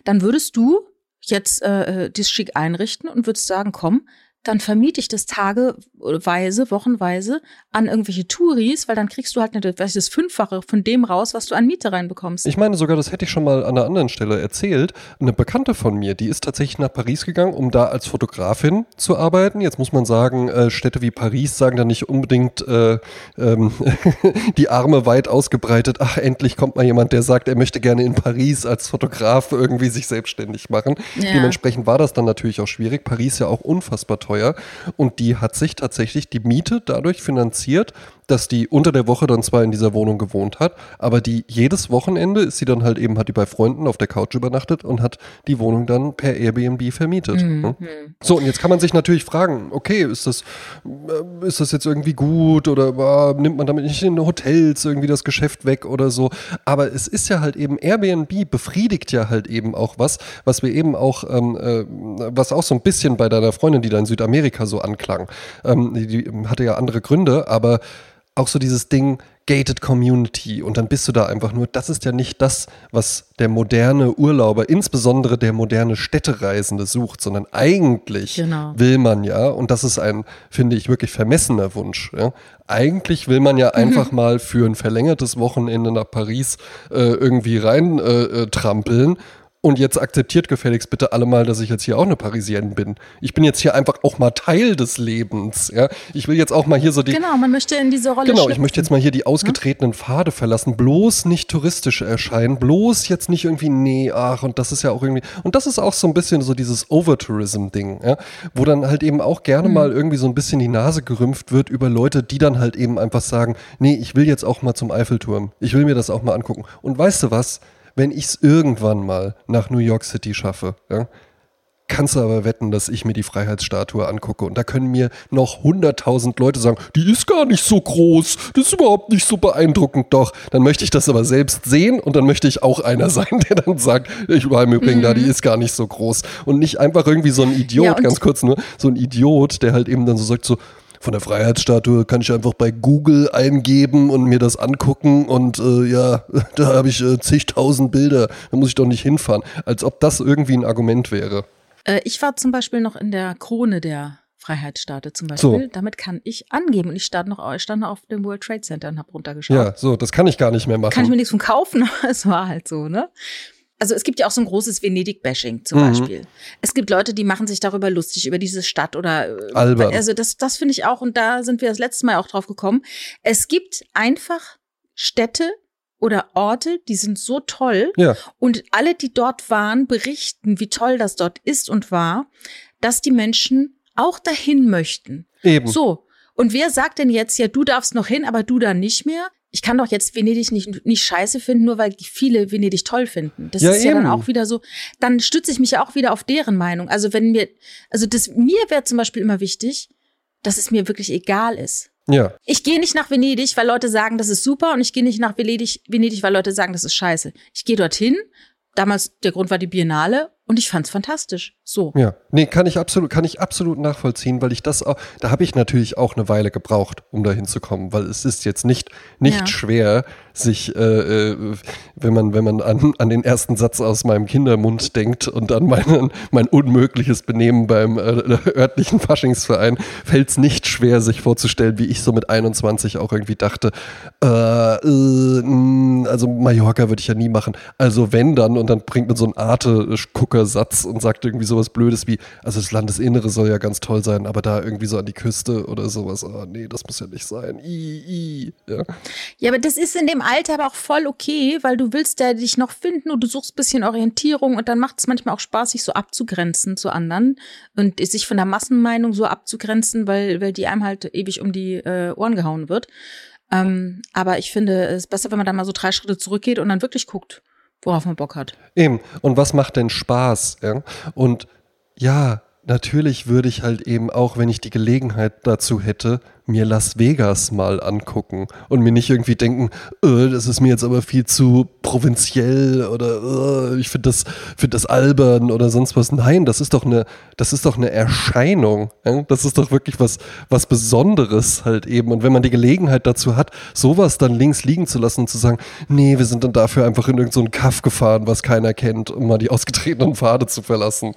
Dann würdest du jetzt äh, äh, das schick einrichten und würdest sagen, komm, dann vermiete ich das tageweise, wochenweise an irgendwelche Touris, weil dann kriegst du halt eine, das Fünffache von dem raus, was du an Miete reinbekommst. Ich meine sogar, das hätte ich schon mal an einer anderen Stelle erzählt. Eine Bekannte von mir, die ist tatsächlich nach Paris gegangen, um da als Fotografin zu arbeiten. Jetzt muss man sagen, äh, Städte wie Paris sagen da nicht unbedingt äh, ähm, die Arme weit ausgebreitet. Ach, endlich kommt mal jemand, der sagt, er möchte gerne in Paris als Fotograf irgendwie sich selbstständig machen. Ja. Dementsprechend war das dann natürlich auch schwierig. Paris ja auch unfassbar teuer. Und die hat sich tatsächlich die Miete dadurch finanziert, dass die unter der Woche dann zwar in dieser Wohnung gewohnt hat, aber die jedes Wochenende ist sie dann halt eben, hat die bei Freunden auf der Couch übernachtet und hat die Wohnung dann per Airbnb vermietet. ne? So, und jetzt kann man sich natürlich fragen, okay, ist das, äh, ist das jetzt irgendwie gut oder äh, nimmt man damit nicht in Hotels irgendwie das Geschäft weg oder so? Aber es ist ja halt eben, Airbnb befriedigt ja halt eben auch was, was wir eben auch, ähm, äh, was auch so ein bisschen bei deiner Freundin, die da in Südamerika so anklang, ähm, die, die hatte ja andere Gründe, aber auch so dieses Ding gated Community und dann bist du da einfach nur, das ist ja nicht das, was der moderne Urlauber, insbesondere der moderne Städtereisende sucht, sondern eigentlich Genau. will man ja, und das ist ein, finde ich, wirklich vermessener Wunsch, ja, eigentlich will man ja einfach mal für ein verlängertes Wochenende nach Paris äh, irgendwie rein äh, äh, trampeln und jetzt akzeptiert gefälligst bitte alle mal, dass ich jetzt hier auch eine Parisienne bin. Ich bin jetzt hier einfach auch mal Teil des Lebens. Ja? Ich will jetzt auch mal hier so die. genau, man möchte in diese Rolle Genau, ich schlüpfen. möchte jetzt mal hier die ausgetretenen Pfade verlassen. Bloß nicht touristisch erscheinen. Bloß jetzt nicht irgendwie, nee, ach, und das ist ja auch irgendwie. Und das ist auch so ein bisschen so dieses Overtourism-Ding, ja? wo dann halt eben auch gerne mal irgendwie so ein bisschen die Nase gerümpft wird über Leute, die dann halt eben einfach sagen, nee, ich will jetzt auch mal zum Eiffelturm. Ich will mir das auch mal angucken. Und weißt du was? Wenn ich es irgendwann mal nach New York City schaffe, ja, kannst du aber wetten, dass ich mir die Freiheitsstatue angucke. Und da können mir noch 100.000 Leute sagen, die ist gar nicht so groß, das ist überhaupt nicht so beeindruckend. Doch, dann möchte ich das aber selbst sehen und dann möchte ich auch einer sein, der dann sagt, ich war im Übrigen da, die ist gar nicht so groß. Und nicht einfach irgendwie so ein Idiot, Ja, ganz kurz nur, so ein Idiot, der halt eben dann so sagt so, von der Freiheitsstatue kann ich einfach bei Google eingeben und mir das angucken und äh, ja, da habe ich äh, zigtausend Bilder, da muss ich doch nicht hinfahren. Als ob das irgendwie ein Argument wäre. Äh, ich war zum Beispiel noch in der Krone der Freiheitsstatue zum Beispiel. So. Damit kann ich angeben. Und ich stand noch, ich stand noch auf dem World Trade Center und habe runtergeschaut. Ja, so, das kann ich gar nicht mehr machen. Kann ich mir nichts von kaufen, aber es war halt so, ne? Also es gibt ja auch so ein großes Venedig-Bashing zum Mhm. Beispiel. Es gibt Leute, die machen sich darüber lustig, über diese Stadt oder äh, Albern. Also das, das finde ich auch, und da sind wir das letzte Mal auch drauf gekommen. Es gibt einfach Städte oder Orte, die sind so toll, ja, und alle, die dort waren, berichten, wie toll das dort ist und war, dass die Menschen auch dahin möchten. eben. So. Und wer sagt denn jetzt, ja, du darfst noch hin, aber du dann nicht mehr? Ich kann doch jetzt Venedig nicht, nicht scheiße finden, nur weil viele Venedig toll finden. Das Ja, ist ja dann auch wieder so. Dann stütze ich mich ja auch wieder auf deren Meinung. Also wenn mir, also das, mir wäre zum Beispiel immer wichtig, dass es mir wirklich egal ist. Ja, Ich gehe nicht nach Venedig, weil Leute sagen, das ist super, und ich gehe nicht nach Venedig, Venedig, weil Leute sagen, das ist scheiße. Ich gehe dorthin. Damals der Grund war die Biennale und ich fand's fantastisch. So. ja. Nee, kann ich absolut, kann ich absolut nachvollziehen, weil ich das auch, da habe ich natürlich auch eine Weile gebraucht, um da hinzukommen, weil es ist jetzt nicht, nicht Ja. schwer, sich, äh, äh, wenn man, wenn man an, an den ersten Satz aus meinem Kindermund denkt und an mein, mein unmögliches Benehmen beim äh, örtlichen Faschingsverein, fällt es nicht schwer, sich vorzustellen, wie ich so mit 21 auch irgendwie dachte, äh, äh, mh, also Mallorca würde ich ja nie machen. Also wenn dann, und dann bringt man so einen Arte-Gucker Joker-Satz und sagt irgendwie sowas Blödes wie, also das Landesinnere soll ja ganz toll sein, aber da irgendwie so an die Küste oder sowas, oh nee, das muss ja nicht sein. I, I, ja. ja, aber das ist in dem Alter aber auch voll okay, weil du willst ja dich noch finden und du suchst ein bisschen Orientierung und dann macht es manchmal auch Spaß, sich so abzugrenzen zu anderen und sich von der Massenmeinung so abzugrenzen, weil, weil die einem halt ewig um die äh, Ohren gehauen wird. Ähm, aber ich finde es ist besser, wenn man dann mal so drei Schritte zurückgeht und dann wirklich guckt, worauf man Bock hat. Eben. Und was macht denn Spaß? Ja? Und ja, natürlich würde ich halt eben auch, wenn ich die Gelegenheit dazu hätte, mir Las Vegas mal angucken und mir nicht irgendwie denken, äh, das ist mir jetzt aber viel zu provinziell oder äh, ich finde das, find das albern oder sonst was. Nein, das ist doch eine, das ist doch eine Erscheinung. Ja? Das ist doch wirklich was, was Besonderes halt eben. Und wenn man die Gelegenheit dazu hat, sowas dann links liegen zu lassen und zu sagen, nee, wir sind dann dafür einfach in irgendeinen so Kaff gefahren, was keiner kennt, um mal die ausgetretenen Pfade zu verlassen.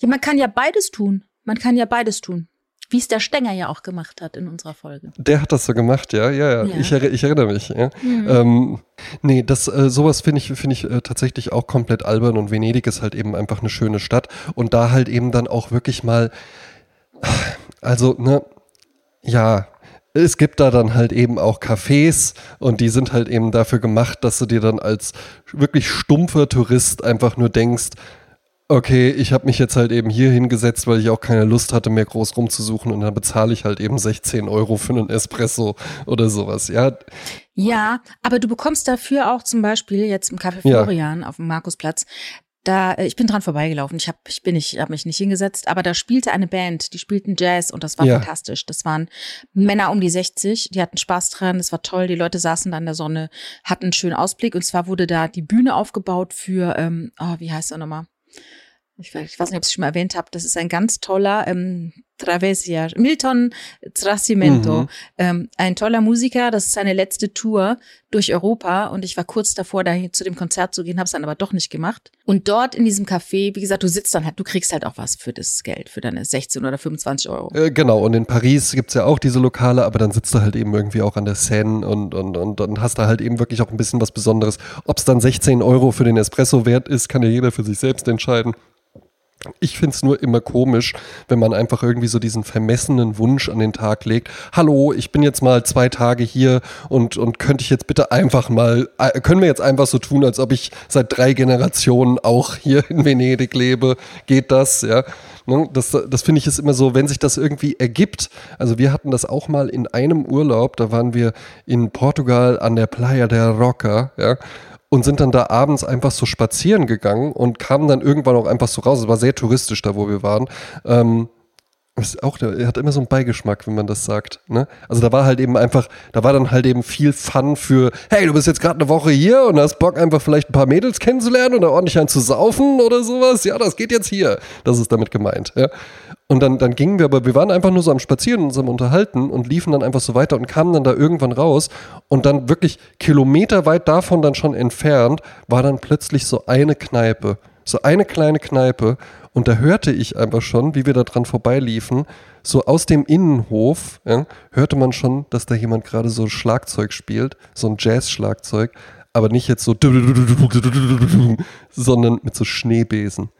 Ja, man kann ja beides tun. Man kann ja beides tun. Wie es der Stenger ja auch gemacht hat in unserer Folge. Der hat das so gemacht, ja, ja, ja. ja. Ich, ich, erinnere mich. Ja. Mhm. Ähm, nee, das, äh, sowas finde ich, finde ich äh, tatsächlich auch komplett albern und Venedig ist halt eben einfach eine schöne Stadt und da halt eben dann auch wirklich mal, also, ne, ja, es gibt da dann halt eben auch Cafés und die sind halt eben dafür gemacht, dass du dir dann als wirklich stumpfer Tourist einfach nur denkst, okay, ich habe mich jetzt halt eben hier hingesetzt, weil ich auch keine Lust hatte, mehr groß rumzusuchen und dann bezahle ich halt eben 16 Euro für einen Espresso oder sowas, ja. Ja, aber du bekommst dafür auch zum Beispiel jetzt im Café Florian ja. auf dem Markusplatz, da äh, ich bin dran vorbeigelaufen. Ich habe ich bin nicht habe mich nicht hingesetzt, aber da spielte eine Band, die spielten Jazz und das war ja. fantastisch. Das waren Männer um die 60, die hatten Spaß dran, das war toll. Die Leute saßen da in der Sonne, hatten einen schönen Ausblick und zwar wurde da die Bühne aufgebaut für ähm, oh, wie heißt er nochmal? Ich weiß, ich weiß nicht, ob ich es schon mal erwähnt habe, das ist ein ganz toller ähm, Travesia, Milton Tracimento, mhm. ähm, ein toller Musiker, das ist seine letzte Tour durch Europa und ich war kurz davor, da zu dem Konzert zu gehen, habe es dann aber doch nicht gemacht. Und dort in diesem Café, wie gesagt, du sitzt dann halt, du kriegst halt auch was für das Geld, für deine 16 oder 25 Euro. Äh, genau, und in Paris gibt's ja auch diese Lokale, aber dann sitzt du halt eben irgendwie auch an der Seine und, und, und dann hast du halt eben wirklich auch ein bisschen was Besonderes. Ob es dann 16 Euro für den Espresso wert ist, kann ja jeder für sich selbst entscheiden. Ich finde es nur immer komisch, wenn man einfach irgendwie so diesen vermessenen Wunsch an den Tag legt. Hallo, ich bin jetzt mal zwei Tage hier und, und könnte ich jetzt bitte einfach mal, äh, können wir jetzt einfach so tun, als ob ich seit drei Generationen auch hier in Venedig lebe? Geht das? Ja. Ne, das, das finde ich ist immer so, wenn sich das irgendwie ergibt. Also wir hatten das auch mal in einem Urlaub, da waren wir in Portugal an der Playa del Roca, ja und sind dann da abends einfach so spazieren gegangen und kamen dann irgendwann auch einfach so raus. Es war sehr touristisch da, wo wir waren. Ähm, ist auch, er hat immer so einen Beigeschmack, wenn man das sagt. Ne? Also da war halt eben einfach, da war dann halt eben viel Fun für, hey, du bist jetzt gerade eine Woche hier und hast Bock einfach vielleicht ein paar Mädels kennenzulernen oder ordentlich einen zu saufen oder sowas. Ja, das geht jetzt hier. Das ist damit gemeint. Ja? Und dann, dann gingen wir, aber wir waren einfach nur so am Spazieren und am Unterhalten und liefen dann einfach so weiter und kamen dann da irgendwann raus. Und dann wirklich kilometerweit davon dann schon entfernt war dann plötzlich so eine Kneipe. So eine kleine Kneipe. Und da hörte ich einfach schon, wie wir da dran vorbeiliefen, so aus dem Innenhof, ja, hörte man schon, dass da jemand gerade so Schlagzeug spielt, so ein Jazz-Schlagzeug, aber nicht jetzt so, sondern mit so Schneebesen.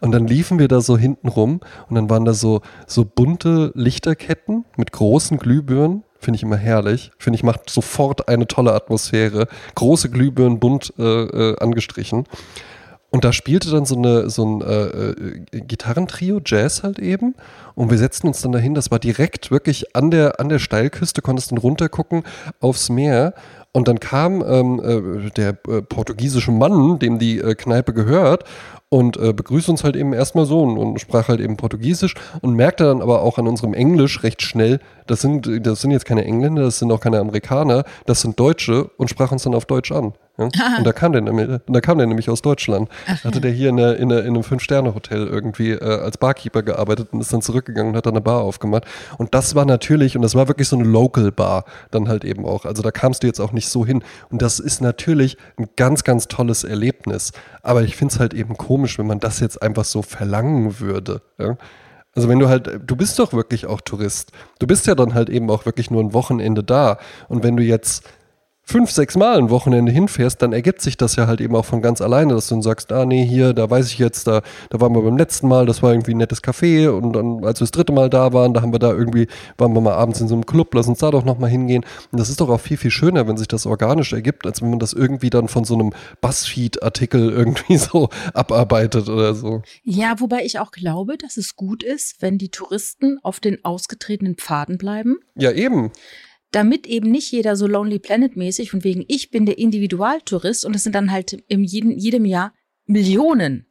Und dann liefen wir da so hinten rum und dann waren da so, so bunte Lichterketten mit großen Glühbirnen. Finde ich immer herrlich. Finde ich, macht sofort eine tolle Atmosphäre. Große Glühbirnen bunt äh, äh, angestrichen. Und da spielte dann so, eine, so ein äh, äh, Gitarrentrio, Jazz halt eben. Und wir setzten uns dann dahin, das war direkt wirklich an der, an der Steilküste, konntest dann runtergucken aufs Meer. Und dann kam ähm, äh, der äh, portugiesische Mann, dem die äh, Kneipe gehört, und äh, begrüßt uns halt eben erstmal so und, und, sprach halt eben Portugiesisch und merkte dann aber auch an unserem Englisch recht schnell, das sind, das sind jetzt keine Engländer, das sind auch keine Amerikaner, das sind Deutsche und sprach uns dann auf Deutsch an. Ja? Und da kam der da kam der nämlich aus Deutschland. Ach, Hatte der hier in, der, in, der, in einem Fünf-Sterne-Hotel irgendwie äh, als Barkeeper gearbeitet und ist dann zurückgegangen und hat dann eine Bar aufgemacht. Und das war natürlich, und das war wirklich so eine Local-Bar dann halt eben auch. Also da kamst du jetzt auch nicht so hin. Und das ist natürlich ein ganz, ganz tolles Erlebnis. Aber ich finde es halt eben komisch, wenn man das jetzt einfach so verlangen würde. Ja? Also wenn du halt, du bist doch wirklich auch Tourist. Du bist ja dann halt eben auch wirklich nur ein Wochenende da. Und wenn du jetzt fünf, sechs Mal ein Wochenende hinfährst, dann ergibt sich das ja halt eben auch von ganz alleine, dass du dann sagst, ah nee, hier, da weiß ich jetzt, da, da waren wir beim letzten Mal, das war irgendwie ein nettes Café und dann, als wir das dritte Mal da waren, da haben wir da irgendwie, waren wir mal abends in so einem Club, lass uns da doch nochmal hingehen. Und das ist doch auch viel, viel schöner, wenn sich das organisch ergibt, als wenn man das irgendwie dann von so einem Buzzfeed-Artikel irgendwie so abarbeitet oder so. Ja, wobei ich auch glaube, dass es gut ist, wenn die Touristen auf den ausgetretenen Pfaden bleiben. Ja, eben damit eben nicht jeder so Lonely Planet mäßig, von wegen ich bin der Individualtourist und es sind dann halt in jedem, jedem Jahr Millionen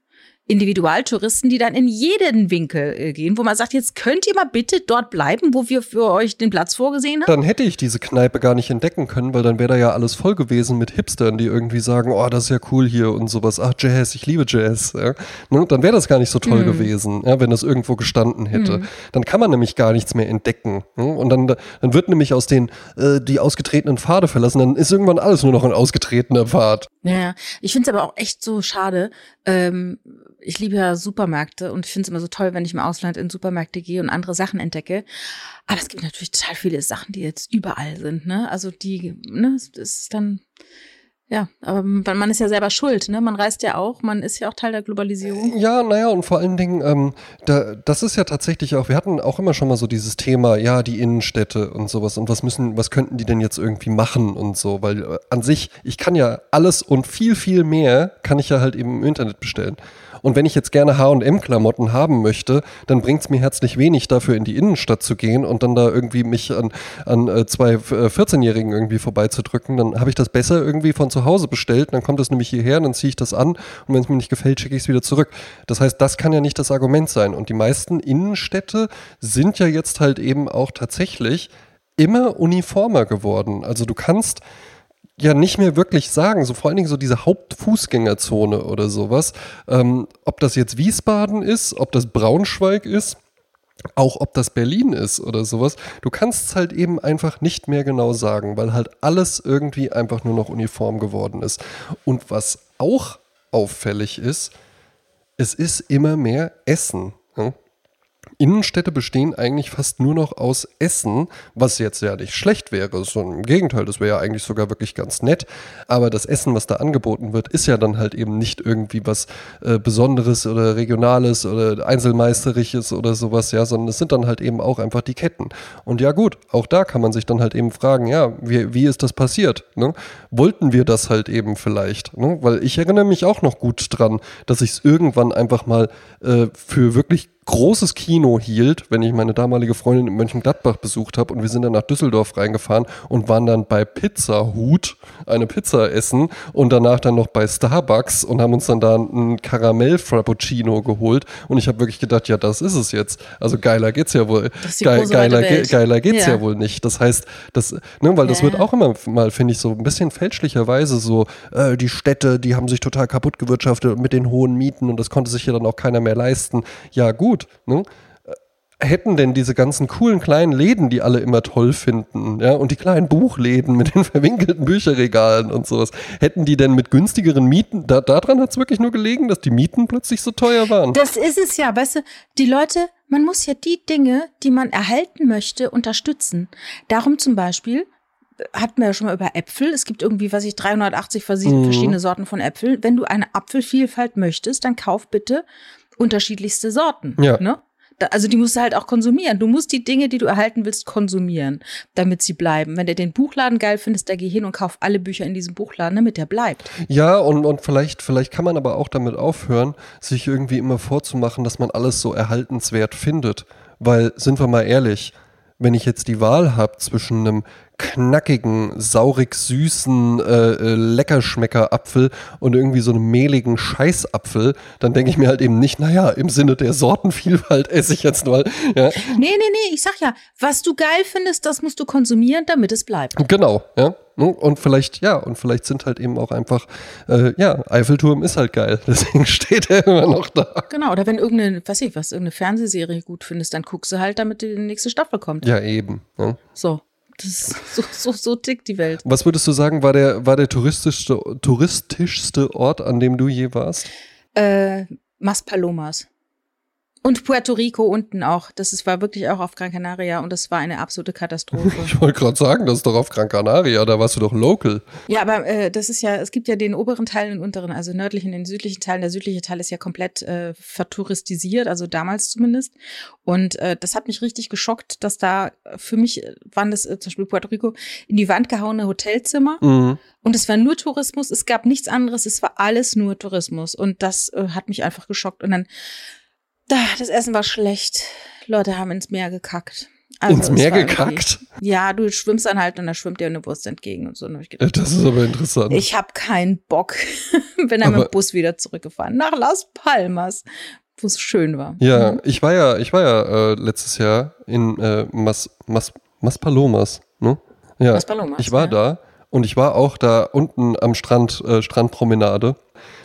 Individualtouristen, die dann in jeden Winkel äh, gehen, wo man sagt, jetzt könnt ihr mal bitte dort bleiben, wo wir für euch den Platz vorgesehen haben. Dann hätte ich diese Kneipe gar nicht entdecken können, weil dann wäre da ja alles voll gewesen mit Hipstern, die irgendwie sagen, oh, das ist ja cool hier und sowas. Ach, Jazz, ich liebe Jazz. Ja. Ne, dann wäre das gar nicht so toll mhm. gewesen, ja, wenn das irgendwo gestanden hätte. Mhm. Dann kann man nämlich gar nichts mehr entdecken. Ne? Und dann, dann wird nämlich aus den, äh, die ausgetretenen Pfade verlassen, dann ist irgendwann alles nur noch ein ausgetretener Pfad. Ja, ich finde es aber auch echt so schade, ähm, ich liebe ja Supermärkte und ich finde es immer so toll, wenn ich im Ausland in Supermärkte gehe und andere Sachen entdecke. Aber es gibt natürlich total viele Sachen, die jetzt überall sind, ne? Also die, ne, das ist dann, ja, aber man ist ja selber schuld, ne? Man reist ja auch, man ist ja auch Teil der Globalisierung. Ja, naja, und vor allen Dingen, ähm, da, das ist ja tatsächlich auch, wir hatten auch immer schon mal so dieses Thema, ja, die Innenstädte und sowas und was müssen, was könnten die denn jetzt irgendwie machen und so, weil äh, an sich, ich kann ja alles und viel, viel mehr kann ich ja halt eben im Internet bestellen. Und wenn ich jetzt gerne HM-Klamotten haben möchte, dann bringt es mir herzlich wenig, dafür in die Innenstadt zu gehen und dann da irgendwie mich an, an äh, zwei äh, 14-Jährigen irgendwie vorbeizudrücken. Dann habe ich das besser irgendwie von zu Hause bestellt. Dann kommt es nämlich hierher, dann ziehe ich das an und wenn es mir nicht gefällt, schicke ich es wieder zurück. Das heißt, das kann ja nicht das Argument sein. Und die meisten Innenstädte sind ja jetzt halt eben auch tatsächlich immer uniformer geworden. Also du kannst ja nicht mehr wirklich sagen, so vor allen Dingen so diese Hauptfußgängerzone oder sowas, ähm, ob das jetzt Wiesbaden ist, ob das Braunschweig ist, auch ob das Berlin ist oder sowas, du kannst es halt eben einfach nicht mehr genau sagen, weil halt alles irgendwie einfach nur noch uniform geworden ist. Und was auch auffällig ist, es ist immer mehr Essen. Ja? Innenstädte bestehen eigentlich fast nur noch aus Essen, was jetzt ja nicht schlecht wäre. So im Gegenteil, das wäre ja eigentlich sogar wirklich ganz nett. Aber das Essen, was da angeboten wird, ist ja dann halt eben nicht irgendwie was äh, Besonderes oder Regionales oder Einzelmeisterisches oder sowas, ja, sondern es sind dann halt eben auch einfach die Ketten. Und ja gut, auch da kann man sich dann halt eben fragen, ja, wie, wie ist das passiert? Ne? Wollten wir das halt eben vielleicht? Ne? Weil ich erinnere mich auch noch gut dran, dass ich es irgendwann einfach mal äh, für wirklich großes Kino hielt, wenn ich meine damalige Freundin in Mönchengladbach besucht habe und wir sind dann nach Düsseldorf reingefahren und waren dann bei Pizza Hut eine Pizza essen und danach dann noch bei Starbucks und haben uns dann da einen Karamell Frappuccino geholt und ich habe wirklich gedacht, ja, das ist es jetzt. Also geiler geht's ja wohl. Ge geiler, ge geiler geht's ja. ja. wohl nicht. Das heißt, das, ne, weil ja. das wird auch immer mal, finde ich, so ein bisschen fälschlicherweise so, äh, die Städte, die haben sich total kaputt gewirtschaftet mit den hohen Mieten und das konnte sich ja dann auch keiner mehr leisten. Ja, gut gut. Ne? hätten denn diese ganzen coolen kleinen Läden, die alle immer toll finden, ja, und die kleinen Buchläden mit den verwinkelten Bücherregalen und sowas, hätten die denn mit günstigeren Mieten, da, daran hat es wirklich nur gelegen, dass die Mieten plötzlich so teuer waren? Das ist es ja, weißt du, die Leute, man muss ja die Dinge, die man erhalten möchte, unterstützen. Darum zum Beispiel, hatten wir ja schon mal über Äpfel. Es gibt irgendwie, was ich, 380 mhm. verschiedene Sorten von Äpfeln. Wenn du eine Apfelvielfalt möchtest, dann kauf bitte unterschiedlichste Sorten. Ja. Ne? Also die musst du halt auch konsumieren. Du musst die Dinge, die du erhalten willst, konsumieren, damit sie bleiben. Wenn du den Buchladen geil findest, da geh hin und kauf alle Bücher in diesem Buchladen, damit der bleibt. Ja, und, und vielleicht, vielleicht kann man aber auch damit aufhören, sich irgendwie immer vorzumachen, dass man alles so erhaltenswert findet. Weil, sind wir mal ehrlich, wenn ich jetzt die Wahl habe zwischen einem knackigen, saurig süßen äh, äh, Leckerschmecker-Apfel und irgendwie so einem mehligen Scheißapfel, dann denke ich mir halt eben nicht, naja, im Sinne der Sortenvielfalt esse ich jetzt mal. Ja. Nee, nee, nee, ich sag ja, was du geil findest, das musst du konsumieren, damit es bleibt. Genau, ja. Und vielleicht, ja, und vielleicht sind halt eben auch einfach, äh, ja, Eiffelturm ist halt geil, deswegen steht er immer noch da. Genau, oder wenn irgendeine, weiß ich was, irgendeine Fernsehserie gut findest, dann guckst du halt, damit die nächste Staffel kommt. Ja, eben. Ja. So. Das so, so, so tickt die Welt. Was würdest du sagen, war der, war der touristischste, touristischste Ort, an dem du je warst? Äh, Maspalomas. Und Puerto Rico unten auch. Das ist, war wirklich auch auf Gran Canaria und das war eine absolute Katastrophe. Ich wollte gerade sagen, das ist doch auf Gran Canaria, da warst du doch local. ja, aber äh, das ist ja, es gibt ja den oberen Teil und den unteren, also nördlichen und den südlichen Teil. Der südliche Teil ist ja komplett äh, vertouristisiert, also damals zumindest. Und äh, das hat mich richtig geschockt, dass da äh, für mich waren das äh, zum Beispiel Puerto Rico in die Wand gehauene Hotelzimmer. Mhm. Und es war nur Tourismus, es gab nichts anderes, es war alles nur Tourismus. Und das äh, hat mich einfach geschockt. Und dann, da, das Essen war schlecht. Leute haben ins Meer gekackt. Also Ins Meer gekackt? Ja, du schwimmst dann halt und da schwimmt dir eine Wurst entgegen und so. Und gedacht, Das ist aber interessant. ich habe keinen Bock. Bin dann mit Aber- dem Bus wieder zurückgefahren nach Las Palmas, wo es schön war. Ja, Mhm. ich war ja, ich war ja äh, letztes Jahr in äh, Mas, Mas, Maspalomas, ne? Ja, Las Palomas, ich war ja. da und ich war auch da unten am Strand, äh, Strandpromenade.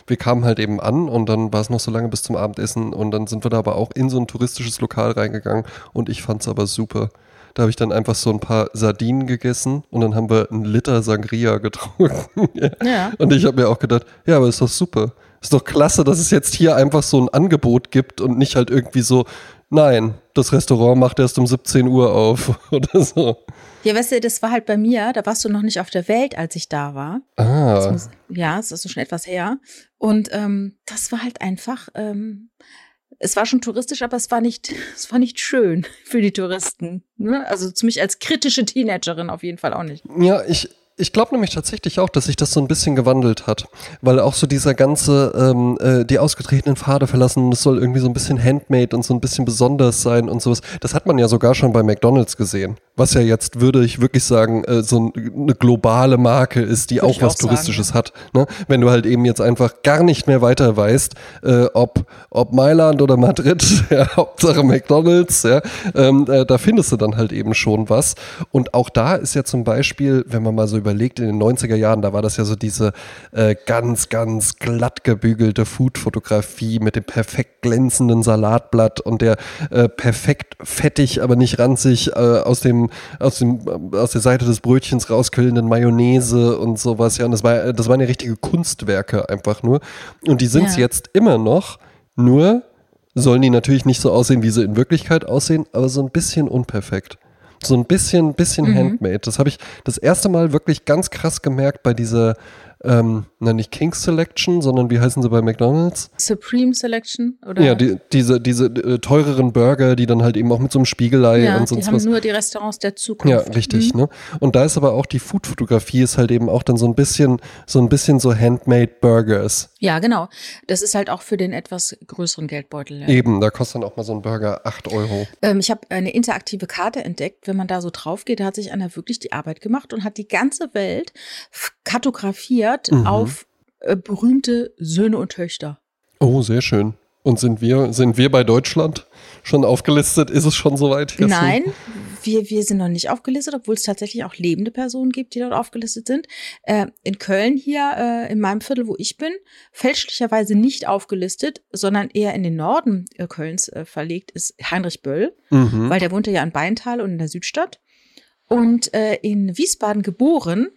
Wir kamen halt eben an und dann war es noch so lange bis zum Abendessen und dann sind wir da aber auch in so ein touristisches Lokal reingegangen und ich fand's aber super. Da habe ich dann einfach so ein paar Sardinen gegessen und dann haben wir einen Liter Sangria getrunken. Ja. Und ich habe mir auch gedacht, ja, aber ist doch super. Ist doch klasse, dass es jetzt hier einfach so ein Angebot gibt und nicht halt irgendwie so, nein, das Restaurant macht erst um 17 Uhr auf oder so. Ja, weißt du, das war halt bei mir, da warst du noch nicht auf der Welt, als ich da war. Das Ah, muss, ja, es ist schon etwas her. Und ähm, das war halt einfach, ähm, es war schon touristisch, aber es war nicht, es war nicht schön für die Touristen. Ne? Also zu mich als kritische Teenagerin auf jeden Fall auch nicht. ja, ich, ich glaube nämlich tatsächlich auch, dass sich das so ein bisschen gewandelt hat, weil auch so dieser ganze, ähm, äh, die ausgetretenen Pfade verlassen, das soll irgendwie so ein bisschen handmade und so ein bisschen besonders sein und sowas. Das hat man ja sogar schon bei McDonald's gesehen, was ja jetzt, würde ich wirklich sagen, äh, so ein, eine globale Marke ist, die auch ich was auch sagen, Touristisches hat. Ne? Wenn du halt eben jetzt einfach gar nicht mehr weiter weißt, äh, ob, ob Mailand oder Madrid, ja, Hauptsache McDonalds, ja, ähm, äh, da findest du dann halt eben schon was. Und auch da ist ja zum Beispiel, wenn man mal so überlegt, in den 90er Jahren, da war das ja so diese äh, ganz, ganz glatt gebügelte Food-Fotografie mit dem perfekt glänzenden Salatblatt und der äh, perfekt fettig, aber nicht ranzig äh, aus dem, aus dem, aus der Seite des Brötchens rausquellenden Mayonnaise und sowas. Ja, und das war, das waren ja richtige Kunstwerke einfach nur. Und die sind es Ja. jetzt immer noch, nur sollen die natürlich nicht so aussehen, wie sie in Wirklichkeit aussehen, aber so ein bisschen unperfekt. So ein bisschen, bisschen Mhm. handmade. Das habe ich das erste Mal wirklich ganz krass gemerkt bei dieser, ähm, na nicht King's Selection, sondern wie heißen sie bei McDonalds? Supreme Selection oder? Ja, die, diese, diese äh, teureren Burger, die dann halt eben auch mit so einem Spiegelei ja, und die sonst haben was. nur die Restaurants der Zukunft. Ja, richtig, Mhm. ne? Und da ist aber auch die Food-Fotografie ist halt eben auch dann so ein bisschen, so ein bisschen so handmade Burgers. Ja, genau. Das ist halt auch für den etwas größeren Geldbeutel. Ja. Eben, da kostet dann auch mal so ein Burger 8 Euro. Ähm, ich habe eine interaktive Karte entdeckt. Wenn man da so drauf geht, da hat sich einer wirklich die Arbeit gemacht und hat die ganze Welt f- kartografiert Mhm. auf äh, berühmte Söhne und Töchter. Oh, sehr schön. Und sind wir, sind wir bei Deutschland schon aufgelistet? Ist es schon soweit? Nein, wir, wir sind noch nicht aufgelistet, obwohl es tatsächlich auch lebende Personen gibt, die dort aufgelistet sind. Äh, in Köln hier, äh, in meinem Viertel, wo ich bin, fälschlicherweise nicht aufgelistet, sondern eher in den Norden äh, Kölns äh, verlegt ist Heinrich Böll, Mhm. weil der wohnte ja in Beintal und in der Südstadt. Und äh, in Wiesbaden geboren,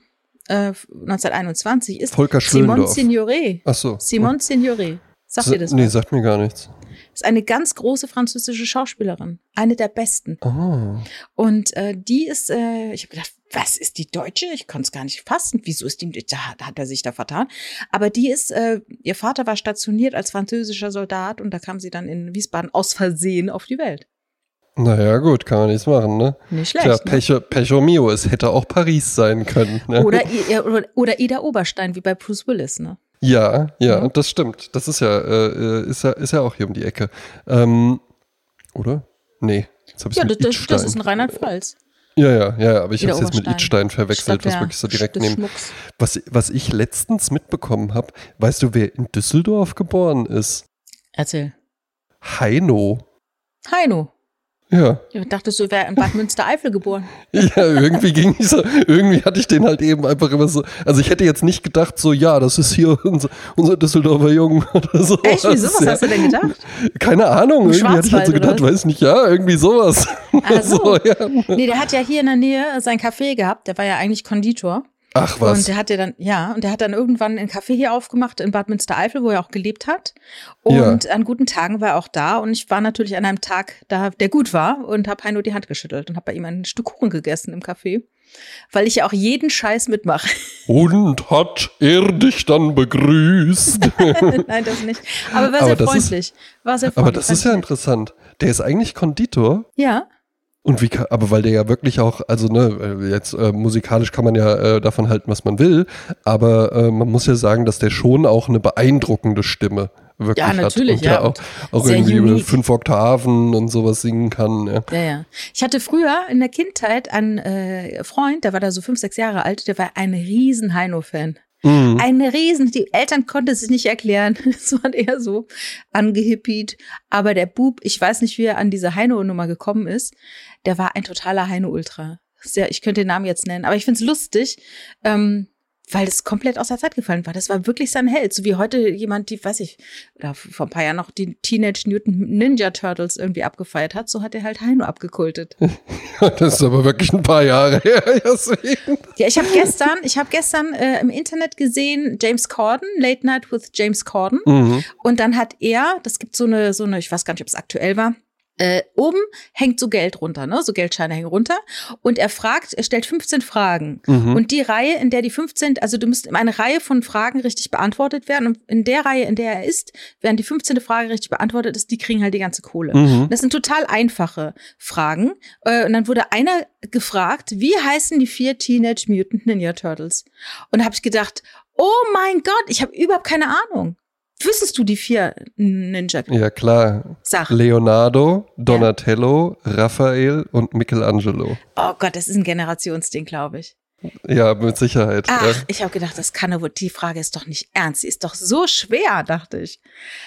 äh, 1921, ist Volker Simon. Signoret. Ach so. Simon Signoret. Sagt ihr das Nee, was? sagt mir gar nichts. Ist eine ganz große französische Schauspielerin. Eine der besten. Oh. Und äh, die ist, äh, ich habe gedacht, was ist die Deutsche? Ich konnte es gar nicht fassen. Wieso ist die, da, da hat er sich da vertan. Aber die ist, äh, ihr Vater war stationiert als französischer Soldat und da kam sie dann in Wiesbaden aus Versehen auf die Welt. Naja, gut, kann man nichts machen, ne? Nicht schlecht. Tja, ne? Pecho, Pecho Mio, es hätte auch Paris sein können. Ne? Oder, ja, oder, oder Ida Oberstein, wie bei Bruce Willis, ne? Ja, ja, Ja. das stimmt. Das ist ja, äh, ist ja, ist ja auch hier um die Ecke. Ähm, oder? Nee, jetzt habe ich Ja, mit das, das, Idstein. das ist in Rheinland-Pfalz. Ja, ja, ja, ja, aber ich habe es jetzt mit. Idstein verwechselt, Stadt was wirklich so direkt. Schmucks. Was, was ich letztens mitbekommen habe, weißt du, wer in Düsseldorf geboren ist? Erzähl. Heino. Heino. Ja. Ich dachte, du wäre in Bad Münstereifel geboren. Ja, irgendwie ging ich so, irgendwie hatte ich den halt eben einfach immer so, also ich hätte jetzt nicht gedacht, so, ja, das ist hier unser, unser Düsseldorfer Jung oder so. Echt? Wieso? Was ja, hast du denn gedacht? Keine Ahnung, Im irgendwie hatte ich halt so gedacht, weiß nicht, ja, irgendwie sowas. Ach so. ja. Nee, der hat ja hier in der Nähe sein Café gehabt. Der war ja eigentlich Konditor. Ach was. Und der hat ja dann, ja, und der hat dann irgendwann ein Café hier aufgemacht in Bad Münstereifel, wo er auch gelebt hat. Und Ja. an guten Tagen war er auch da. Und ich war natürlich an einem Tag da, der gut war und habe Heino die Hand geschüttelt und habe bei ihm ein Stück Kuchen gegessen im Café. Weil ich ja auch jeden Scheiß mitmache. Und hat er dich dann begrüßt? Nein, das nicht. Aber war Aber sehr ist- freundlich. war sehr aber freundlich. das ist ja interessant. Der ist eigentlich Konditor. Ja. Und wie, aber weil der ja wirklich auch, also ne, äh, jetzt äh, musikalisch kann man ja äh, davon halten, was man will, aber äh, man muss ja sagen, dass der schon auch eine beeindruckende Stimme wirklich Ja, hat. natürlich, und ja, auch, auch irgendwie unique. fünf Oktaven und sowas singen kann. Ja. Ja, ja. Ich hatte früher in der Kindheit einen äh, Freund, der war da so fünf, sechs Jahre alt, der war ein riesen Heino-Fan. Mhm. Ein riesen, die Eltern konnten es sich nicht erklären. Es waren eher so angehippied. Aber der Bub, ich weiß nicht, wie er an diese Heino-Nummer gekommen ist, der war ein totaler Heino-Ultra. Sehr, ich könnte den Namen jetzt nennen, aber ich find's lustig, ähm, weil es komplett aus der Zeit gefallen war. Das war wirklich sein Held. So wie heute jemand, die, weiß ich, oder vor ein paar Jahren noch die Teenage Mutant Ninja Turtles irgendwie abgefeiert hat, so hat er halt Heino abgekultet. Das ist aber wirklich ein paar Jahre her, Jasmin. Ja, ich habe gestern, ich habe gestern äh, im Internet gesehen, James Corden, Late Night with James Corden. Mhm. Und dann hat er, das gibt so eine, so eine, ich weiß gar nicht, ob es aktuell war. Äh, oben hängt so Geld runter, ne? So Geldscheine hängen runter. Und er fragt, er stellt 15 Fragen. Mhm. Und die Reihe, in der die 15, also du musst eine Reihe von Fragen richtig beantwortet werden. Und in der Reihe, in der er ist, während die 15. Frage richtig beantwortet ist, die kriegen halt die ganze Kohle. Mhm. Das sind total einfache Fragen. Äh, Und dann wurde einer gefragt, wie heißen die vier Teenage Mutant Ninja Turtles? Und da habe ich gedacht, oh mein Gott, ich habe überhaupt keine Ahnung. Wüsstest du die vier Ninja Ja, klar. Sachen? Leonardo, Donatello, Raphael und Michelangelo. Oh Gott, das ist ein Generationsding, glaube ich. Ja, mit Sicherheit. Ach, ja. ich habe gedacht, das kann aber, die Frage ist doch nicht ernst. Die ist doch so schwer, dachte ich.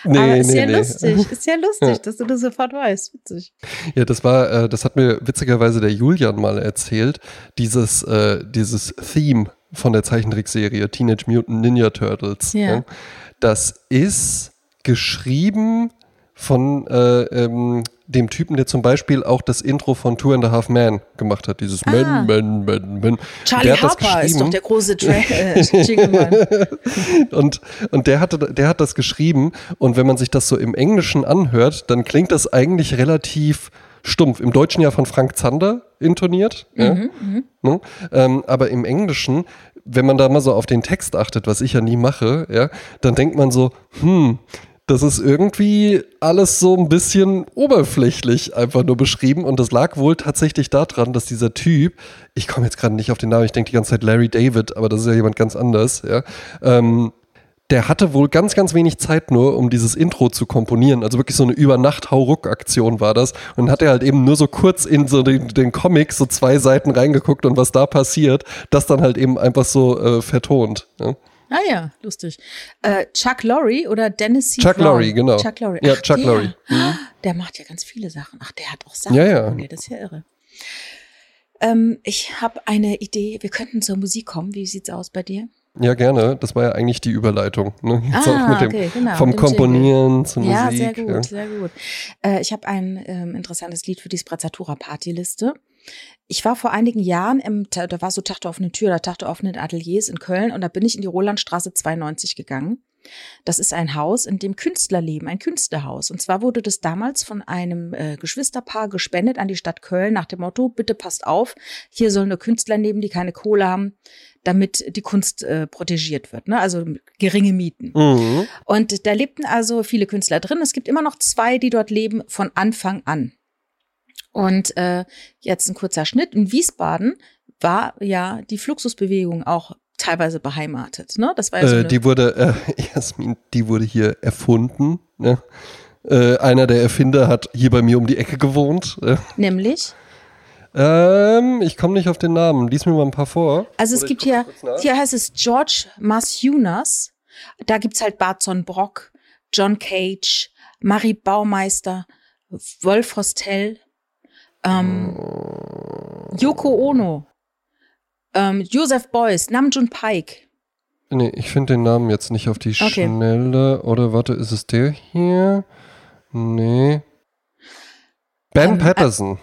Nee, aber ist nee, ja nee. lustig, ist ja lustig, Ja. dass du das sofort weißt. Witzig. Ja, das war, äh, das hat mir witzigerweise der Julian mal erzählt. Dieses, äh, dieses Theme von der Zeichentrickserie Teenage Mutant Ninja Turtles. Ja. Das ist geschrieben von äh, ähm, dem Typen, der zum Beispiel auch das Intro von Two and a Half Men gemacht hat. Dieses Ah. Men, Men, Men, Men. Charlie Der hat das Harper ist geschrieben. doch der große Dra äh. Und, und der, hatte, der hat das geschrieben. Und wenn man sich das so im Englischen anhört, dann klingt das eigentlich relativ stumpf. Im Deutschen ja von Frank Zander intoniert. Ja. Ne? Ähm, aber im Englischen, wenn man da mal so auf den Text achtet, was ich ja nie mache, ja, dann denkt man so, hm, das ist irgendwie alles so ein bisschen oberflächlich einfach nur beschrieben. Und das lag wohl tatsächlich daran, dass dieser Typ, ich komme jetzt gerade nicht auf den Namen, ich denke die ganze Zeit Larry David, aber das ist ja jemand ganz anders, ja. Ähm, der hatte wohl ganz, ganz wenig Zeit nur, um dieses Intro zu komponieren. Also wirklich so eine Über-Nacht-Hauruck-Aktion war das. Und dann hat er halt eben nur so kurz in so den, den Comic so zwei Seiten reingeguckt und was da passiert, das dann halt eben einfach so äh, vertont. Ja. Ah ja, lustig. Äh, Chuck Lorre oder Dennis C. Chuck Brown? Lorre, genau. Chuck Lorre. Ja, Ach, Chuck der. Lorre. Der macht ja ganz viele Sachen. Ach, der hat auch Sachen. Ja, ja. komponiert. Das ist ja irre. Ähm, ich habe eine Idee. Wir könnten zur Musik kommen. Wie sieht's aus bei dir? Ja, gerne. Das war ja eigentlich die Überleitung. Ne? Jetzt Ah, auch mit dem, okay, genau, vom mit dem Komponieren zur ja, Musik. sehr gut, ja. sehr gut. Äh, ich habe ein ähm, interessantes Lied für die Sprezzatura Partyliste. Ich war vor einigen Jahren im, da war so Tag der offenen Tür oder Tag der offenen Ateliers in Köln und da bin ich in die Rolandstraße 92 gegangen. Das ist ein Haus, in dem Künstler leben, ein Künstlerhaus. Und zwar wurde das damals von einem äh, Geschwisterpaar gespendet an die Stadt Köln nach dem Motto, bitte passt auf, hier sollen nur Künstler leben, die keine Kohle haben, damit die Kunst äh, protegiert wird. Ne? Also geringe Mieten. Mhm. Und da lebten also viele Künstler drin. Es gibt immer noch zwei, die dort leben von Anfang an. Und äh, jetzt ein kurzer Schnitt. In Wiesbaden war ja die Fluxusbewegung auch teilweise beheimatet. Ne? Das war ja so Äh, die wurde, äh, Jasmin, die wurde hier erfunden. Ne? Äh, einer der Erfinder hat hier bei mir um die Ecke gewohnt. Äh, nämlich, ähm, ich komme nicht auf den Namen. Lies mir mal ein paar vor. also es Oder gibt hier, hier heißt es George Masjunas. Da gibt's halt Barton Brock, John Cage, Marie Baumeister, Wolf Hostel, ähm, Yoko Ono, ähm, Joseph Beuys, Namjoon Pike. Nee, ich finde den Namen jetzt nicht auf die Okay. Schnelle. Oder warte, ist es der hier? Nee. Ben Ähm, Patterson.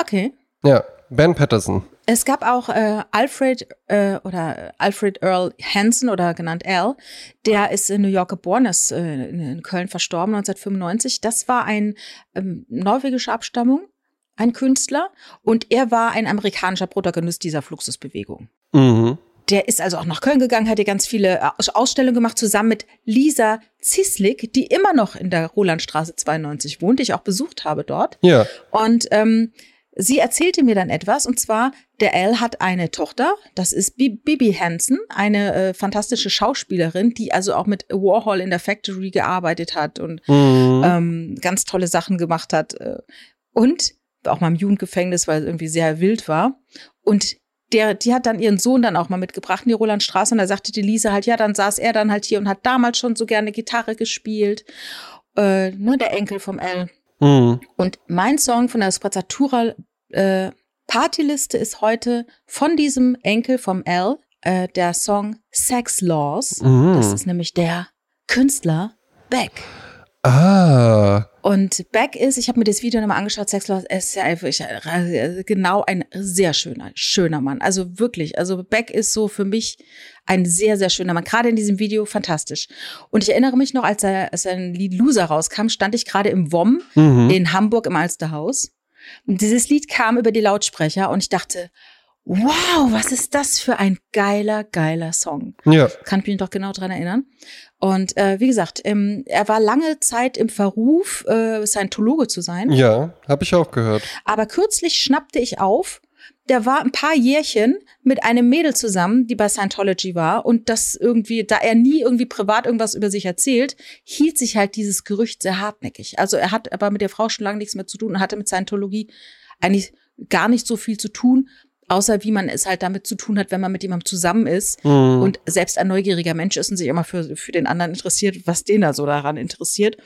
Okay. Ja, Ben Patterson. Es gab auch äh, Alfred äh, oder Alfred Earl Hansen oder genannt Al, der ist in New York geboren, ist äh, in Köln verstorben 1995. Das war ein ähm, norwegischer Abstammung, ein Künstler und er war ein amerikanischer Protagonist dieser Fluxusbewegung. Mhm. Der ist also auch nach Köln gegangen, hat hier ganz viele äh, Ausstellungen gemacht, zusammen mit Lisa Zislik, die immer noch in der Rolandstraße 92 wohnt, die ich auch besucht habe dort. Ja. Und ähm, sie erzählte mir dann etwas, und zwar, der Al hat eine Tochter, das ist Bibi Hansen, eine äh, fantastische Schauspielerin, die also auch mit Warhol in der Factory gearbeitet hat und Mhm. ähm, ganz tolle Sachen gemacht hat. äh, Und auch mal im Jugendgefängnis, weil es irgendwie sehr wild war. Und der, die hat dann ihren Sohn dann auch mal mitgebracht in die Rolandstraße und da sagte die Lisa halt, ja, dann saß er dann halt hier und hat damals schon so gerne Gitarre gespielt. Äh, ne, der Enkel vom Al. Mhm. Und mein Song von der Sprezzatura äh, Partyliste ist heute von diesem Enkel vom Al äh, der Song Sex Laws. Mhm. Das ist nämlich der Künstler Beck. Ah. Und Beck ist, ich habe mir das Video nochmal angeschaut, Sex Laws, er ist ja einfach äh, genau ein sehr schöner, schöner Mann. Also wirklich, also Beck ist so für mich ein sehr, sehr schöner Mann. Gerade in diesem Video fantastisch. Und ich erinnere mich noch, als er, als sein Lied Loser rauskam, stand ich gerade im WOM Mhm. in Hamburg im Alsterhaus. Und dieses Lied kam über die Lautsprecher und ich dachte, wow, was ist das für ein geiler, geiler Song. Ja. Kann ich mich doch genau dran erinnern. Und äh, wie gesagt, ähm, er war lange Zeit im Verruf, äh, Scientologe zu sein. Ja, habe ich auch gehört. Aber kürzlich schnappte ich auf, der war ein paar Jährchen mit einem Mädel zusammen, die bei Scientology war. Und das irgendwie, da er nie irgendwie privat irgendwas über sich erzählt, hielt sich halt dieses Gerücht sehr hartnäckig. Also er hat aber mit der Frau schon lange nichts mehr zu tun und hatte mit Scientologie eigentlich gar nicht so viel zu tun, außer wie man es halt damit zu tun hat, wenn man mit jemandem zusammen ist Mhm. und selbst ein neugieriger Mensch ist und sich immer für, für den anderen interessiert, was den da so daran interessiert.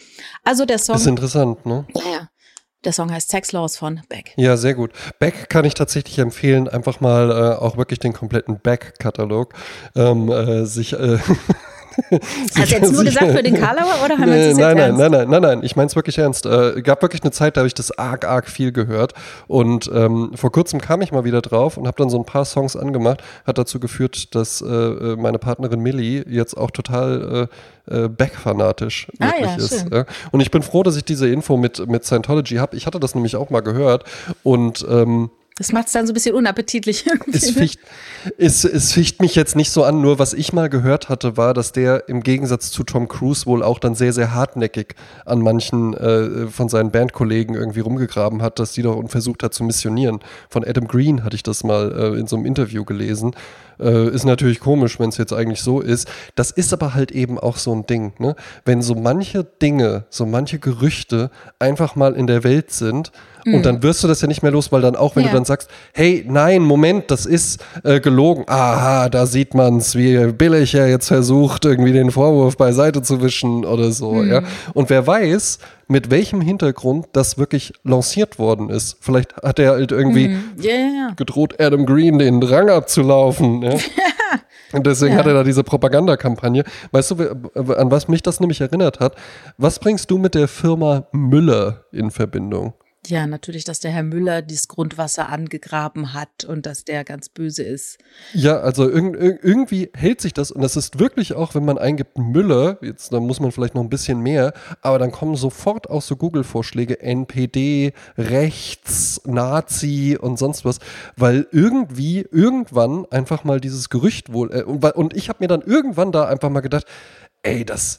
Also der Song, Ist interessant, ne? ja, ja, der Song heißt Sex Laws von Beck. Ja, sehr gut. Beck kann ich tatsächlich empfehlen, einfach mal äh, auch wirklich den kompletten Beck-Katalog ähm, äh, sich. Äh, Hast du jetzt nur gesagt für den Karlauer oder haben wir Nee, jetzt nein, nein, nein, nein, nein, nein, ich meine es wirklich ernst. Äh, gab wirklich eine Zeit, da habe ich das arg, arg viel gehört. Und ähm, vor kurzem kam ich mal wieder drauf und habe dann so ein paar Songs angemacht. Hat dazu geführt, dass äh, äh, meine Partnerin Millie jetzt auch total äh, äh, Beck-fanatisch Ah, wirklich ja, ist. schön. Und ich bin froh, dass ich diese Info mit, mit Scientology habe. Ich hatte das nämlich auch mal gehört. Und ähm, Das macht es dann so ein bisschen unappetitlich. irgendwie, es ne? ficht, es, es ficht mich jetzt nicht so an, nur was ich mal gehört hatte, war, dass der im Gegensatz zu Tom Cruise wohl auch dann sehr, sehr hartnäckig an manchen äh, von seinen Bandkollegen irgendwie rumgegraben hat, dass die doch und versucht hat zu missionieren. Von Adam Green hatte ich das mal äh, in so einem Interview gelesen. Äh, ist natürlich komisch, wenn es jetzt eigentlich so ist. Das ist aber halt eben auch so ein Ding, ne? Wenn so manche Dinge, so manche Gerüchte einfach mal in der Welt sind und dann wirst du das ja nicht mehr los, weil dann auch, wenn Ja. du dann sagst, hey, nein, Moment, das ist äh, gelogen. Aha, da sieht man's, wie billig er jetzt versucht, irgendwie den Vorwurf beiseite zu wischen oder so, ja. Und wer weiß, mit welchem Hintergrund das wirklich lanciert worden ist. Vielleicht hat er halt irgendwie Ja, ja, ja. gedroht, Adam Green den Rang abzulaufen. Ja? Und deswegen Ja. hat er da diese Propagandakampagne. Weißt du, an was mich das nämlich erinnert hat? Was bringst du mit der Firma Müller in Verbindung? Ja, natürlich, dass der Herr Müller dieses Grundwasser angegraben hat und dass der ganz böse ist. Ja, also irg irg irgendwie hält sich das und das ist wirklich auch, wenn man eingibt Müller, jetzt da muss man vielleicht noch ein bisschen mehr, aber dann kommen sofort auch so Google-Vorschläge, NPD, rechts, Nazi und sonst was, weil irgendwie irgendwann einfach mal dieses Gerücht wohl, äh, und, und ich habe mir dann irgendwann da einfach mal gedacht, ey, das,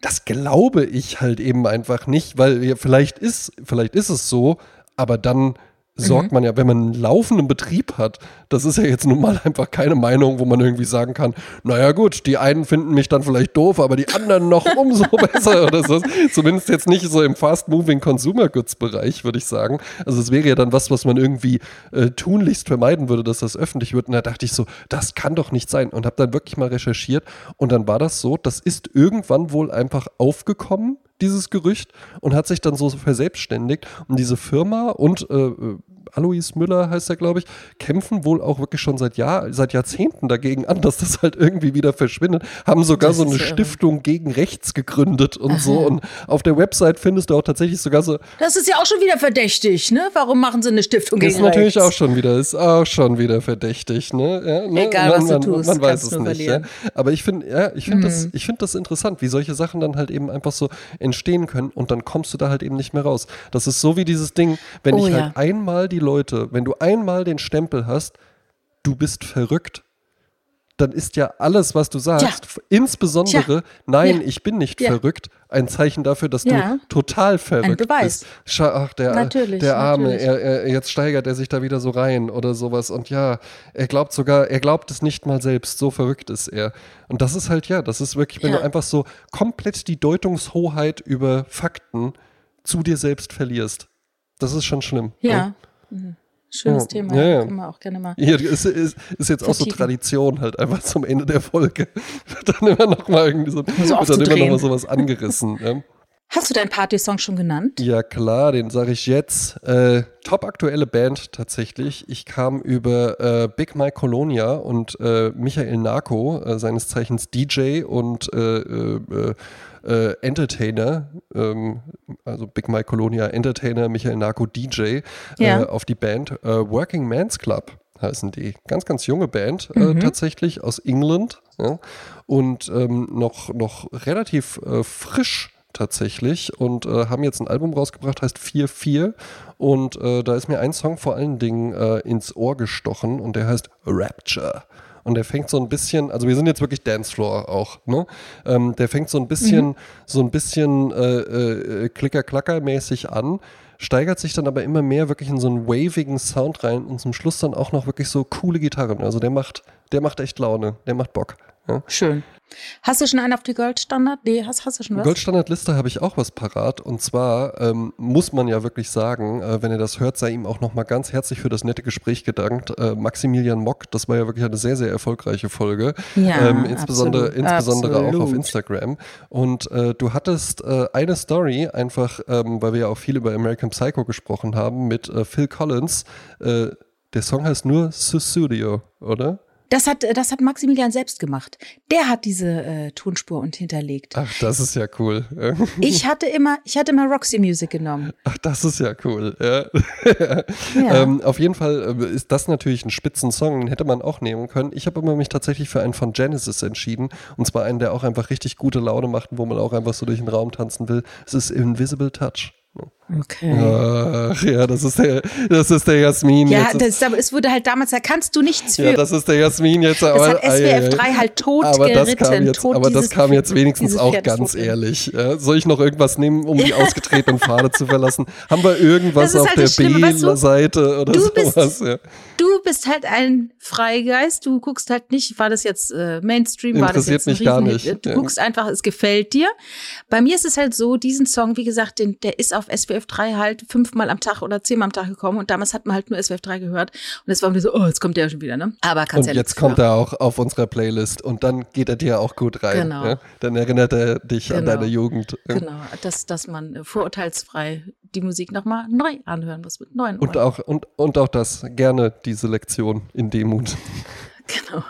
das glaube ich halt eben einfach nicht, weil vielleicht ist, vielleicht ist es so, aber dann sorgt man ja, wenn man einen laufenden Betrieb hat, das ist ja jetzt nun mal einfach keine Meinung, wo man irgendwie sagen kann, naja gut, die einen finden mich dann vielleicht doof, aber die anderen noch umso besser oder so. Zumindest jetzt nicht so im Fast-Moving Consumer Goods Bereich, würde ich sagen. Also es wäre ja dann was, was man irgendwie äh, tunlichst vermeiden würde, dass das öffentlich wird. Und da dachte ich so, das kann doch nicht sein. Und habe dann wirklich mal recherchiert und dann war das so, das ist irgendwann wohl einfach aufgekommen dieses Gerücht und hat sich dann so verselbstständigt und diese Firma und äh, Alois Müller heißt er, glaube ich, kämpfen wohl auch wirklich schon seit Jahr, seit Jahrzehnten dagegen an, dass das halt irgendwie wieder verschwindet. Haben sogar so eine ist irre. Stiftung gegen Rechts gegründet und so. Und auf der Website findest du auch tatsächlich sogar so, Das ist ja auch schon wieder verdächtig, ne? Warum machen sie eine Stiftung ist gegen natürlich rechts? auch schon wieder, ist auch schon wieder verdächtig, ne? Ja, ne? Egal, man, was du man, tust, man weiß es nicht. Ja? Aber ich finde, ja, ich finde das, Mhm. ich finde das interessant, wie solche Sachen dann halt eben einfach so entstehen können und dann kommst du da halt eben nicht mehr raus. Das ist so wie dieses Ding, wenn Oh ich halt einmal die Leute, wenn du einmal den Stempel hast, du bist verrückt. Dann ist ja alles, was du sagst, Tja. insbesondere, nein, Ja. ich bin nicht Ja. verrückt, ein Zeichen dafür, dass Ja. du total verrückt bist. Ach, der, Natürlich, der Arme, er, er, jetzt steigert er sich da wieder so rein oder sowas. Und ja, er glaubt sogar, er glaubt es nicht mal selbst, so verrückt ist er. Und das ist halt, ja, das ist wirklich, wenn Ja. du einfach so komplett die Deutungshoheit über Fakten zu dir selbst verlierst. Das ist schon schlimm. ne? Ja. Mhm. Schönes Ja. Thema. Ja, ja. Können wir auch gerne mal. Hier ist, ist, ist jetzt auch so. Tradition halt einfach zum Ende der Folge. Wird dann immer noch mal irgendwie so, wird dann immer noch mal sowas angerissen. ja. Hast du deinen Party-Song schon genannt? Ja klar, den sage ich jetzt. Äh, top aktuelle Band tatsächlich. Ich kam über äh, Big Mike Colonia und äh, Michael Narko, äh, seines Zeichens DJ und äh, äh, Entertainer, ähm, also Big Mike Colonia Entertainer, Michael Narko DJ, Ja. auf die Band Working Man's Club heißen die. Ganz, ganz junge Band äh, Mhm. tatsächlich aus England ja? und ähm, noch, noch relativ äh, frisch tatsächlich und äh, haben jetzt ein Album rausgebracht, heißt 4-4 und äh, da ist mir ein Song vor allen Dingen äh, ins Ohr gestochen und der heißt Rapture. Und der fängt so ein bisschen, also wir sind jetzt wirklich Dancefloor auch, ne? Ähm, der fängt so ein bisschen, so ein bisschen äh, äh, Klicker-Klacker-mäßig an, steigert sich dann aber immer mehr wirklich in so einen wavigen Sound rein und zum Schluss dann auch noch wirklich so coole Gitarren. Also der macht, der macht echt Laune, der macht Bock. Ja. Schön. Hast du schon einen auf die Goldstandard? Nee, hast, hast du schon was? Goldstandardliste habe ich auch was parat. Und zwar ähm, muss man ja wirklich sagen, äh, wenn ihr das hört, sei ihm auch nochmal ganz herzlich für das nette Gespräch gedankt. Äh, Maximilian Mock, das war ja wirklich eine sehr, sehr erfolgreiche Folge. Ja, ähm, insbesondere absolut, insbesondere auch auf absolut. Instagram. Und äh, du hattest äh, eine Story, einfach, ähm, weil wir ja auch viel über American Psycho gesprochen haben, mit äh, Phil Collins. Äh, der Song heißt nur Susudio, oder? Das hat, das hat Maximilian selbst gemacht. Der hat diese äh, Tonspur und hinterlegt. Ach, das ist ja cool. Ich hatte immer, ich hatte immer Roxy Music genommen. Ach, das ist ja cool. Ja. Ja. ähm, auf jeden Fall äh, ist das natürlich ein Spitzensong, den hätte man auch nehmen können. Ich habe aber mich tatsächlich für einen von Genesis entschieden. Und zwar einen, der auch einfach richtig gute Laune macht, wo man auch einfach so durch den Raum tanzen will. Es ist Invisible Touch. Okay. Ach ja, das ist der, das ist der Jasmin. Ja, jetzt. das, aber es wurde halt damals, da kannst du nichts für. ja, das ist der Jasmin jetzt. Aber, hat SWF ei, ei, ei. 3 halt tot aber das kam geritten, jetzt, aber das dieses- kam jetzt wenigstens auch ganz ehrlich. Ja, soll ich noch irgendwas nehmen, um die ausgetretenen Pfade zu verlassen? Haben wir irgendwas Das auf halt der das? B-Seite oder Du bist- sowas? Ja. Du bist halt ein Freigeist, du guckst halt nicht, war das jetzt äh, Mainstream, war das Interessiert jetzt ein mich gar nicht. Du guckst einfach, es gefällt dir. Bei mir ist es halt so, diesen Song, wie gesagt, den, der ist auf SWF 3 halt fünfmal am Tag oder zehnmal am Tag gekommen und damals hat man halt nur SWF 3 gehört und es war mir so, oh, jetzt kommt der schon wieder, ne? Aber kannst Und ja jetzt kommt er auch auf unserer Playlist und dann geht er dir auch gut rein. Genau. Ja? Dann erinnert er dich an Genau. deine Jugend. Genau, dass, dass man äh, vorurteilsfrei die Musik nochmal neu anhören muss mit neuen Und auch, und, und auch das, gerne diese Lektion in Demut. Genau.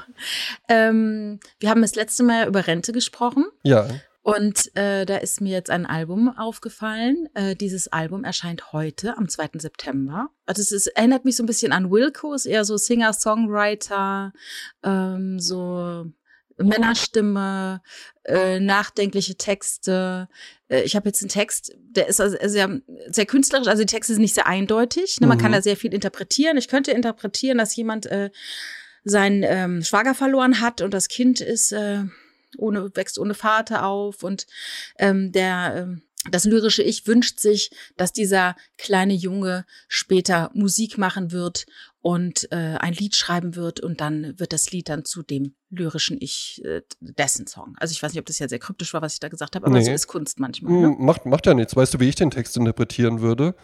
Ähm, wir haben das letzte Mal über Rente gesprochen. Ja, Und äh, da ist mir jetzt ein Album aufgefallen. Äh, dieses Album erscheint heute, am 2. September. Also es ist, erinnert mich so ein bisschen an Wilco, ist eher so Singer-Songwriter, ähm, so Männerstimme, äh, nachdenkliche Texte. Äh, ich habe jetzt einen Text, der ist also sehr, sehr künstlerisch, also die Texte sind nicht sehr eindeutig. Ne? Man Mhm. kann da sehr viel interpretieren. Ich könnte interpretieren, dass jemand äh, seinen ähm, Schwager verloren hat und das Kind ist äh, ohne wächst ohne Vater auf und ähm, der ähm, das lyrische Ich wünscht sich, dass dieser kleine Junge später Musik machen wird und äh, ein Lied schreiben wird und dann wird das Lied dann zu dem lyrischen Ich äh, dessen Song. Also ich weiß nicht, ob das ja sehr kryptisch war, was ich da gesagt habe, aber Nee. so ist Kunst manchmal. Hm, Ne? macht, macht ja nichts. Weißt du, wie ich den Text interpretieren würde?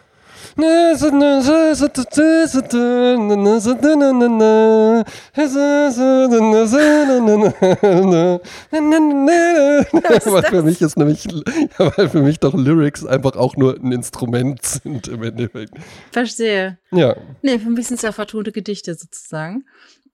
Weil für mich ist nämlich, weil für mich doch Lyrics einfach auch nur ein Instrument sind im Endeffekt. Verstehe. Ja. Nee, für mich sind es ja vertonte Gedichte sozusagen.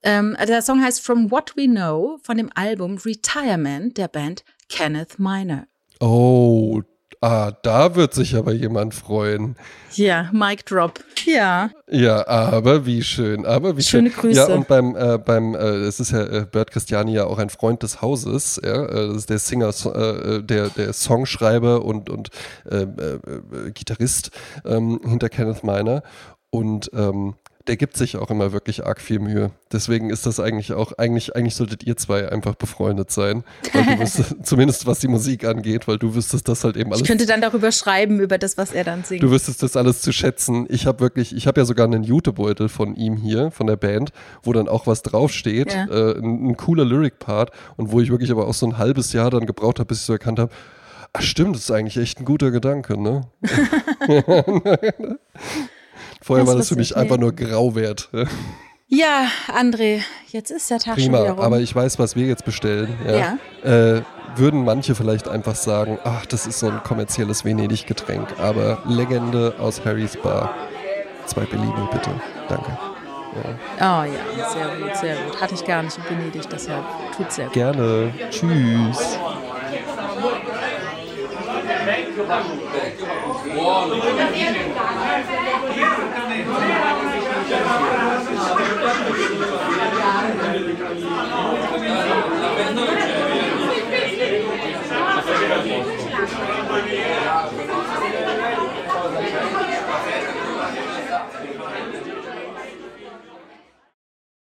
Ähm, der Song heißt From What We Know von dem Album Retirement der Band Kenneth Miner. Oh, ah, da wird sich aber jemand freuen. Ja, Mic Drop. Ja. Ja, aber wie schön, aber wie Schöne schön. Grüße. Ja, und beim, äh, beim, äh, es ist ja äh, Bert Christiani ja auch ein Freund des Hauses, ja, äh, das ist der Singer, äh, der, der Songschreiber und, und äh, äh, äh, Gitarrist ähm, hinter Kenneth Miner und ähm, der gibt sich auch immer wirklich arg viel Mühe. Deswegen ist das eigentlich auch, eigentlich, eigentlich solltet ihr zwei einfach befreundet sein. Weil du wüsstest, zumindest was die Musik angeht, weil du wüsstest das halt eben alles Ich könnte dann darüber schreiben, über das, was er dann singt. Du wüsstest das alles zu schätzen. Ich habe wirklich, ich habe ja sogar einen Jutebeutel von ihm hier, von der Band, wo dann auch was draufsteht, Ja. äh, ein, ein cooler Lyric-Part und wo ich wirklich aber auch so ein halbes Jahr dann gebraucht habe, bis ich so erkannt habe, ach stimmt, das ist eigentlich echt ein guter Gedanke, ne? Vorher Das war das für mich ich einfach nur Grauwert. Ja, André, jetzt ist der Tag schon wieder Prima, rum. aber ich weiß, was wir jetzt bestellen. Ja. Äh, würden manche vielleicht einfach sagen, ach, das ist so ein kommerzielles Venedig-Getränk, aber Legende aus Harrys Bar. Zwei Bellini, bitte. Danke. oh ja, sehr gut, sehr gut. Hatte ich gar nicht in Venedig, deshalb tut sehr gut. Gerne. Tschüss. One. La pentola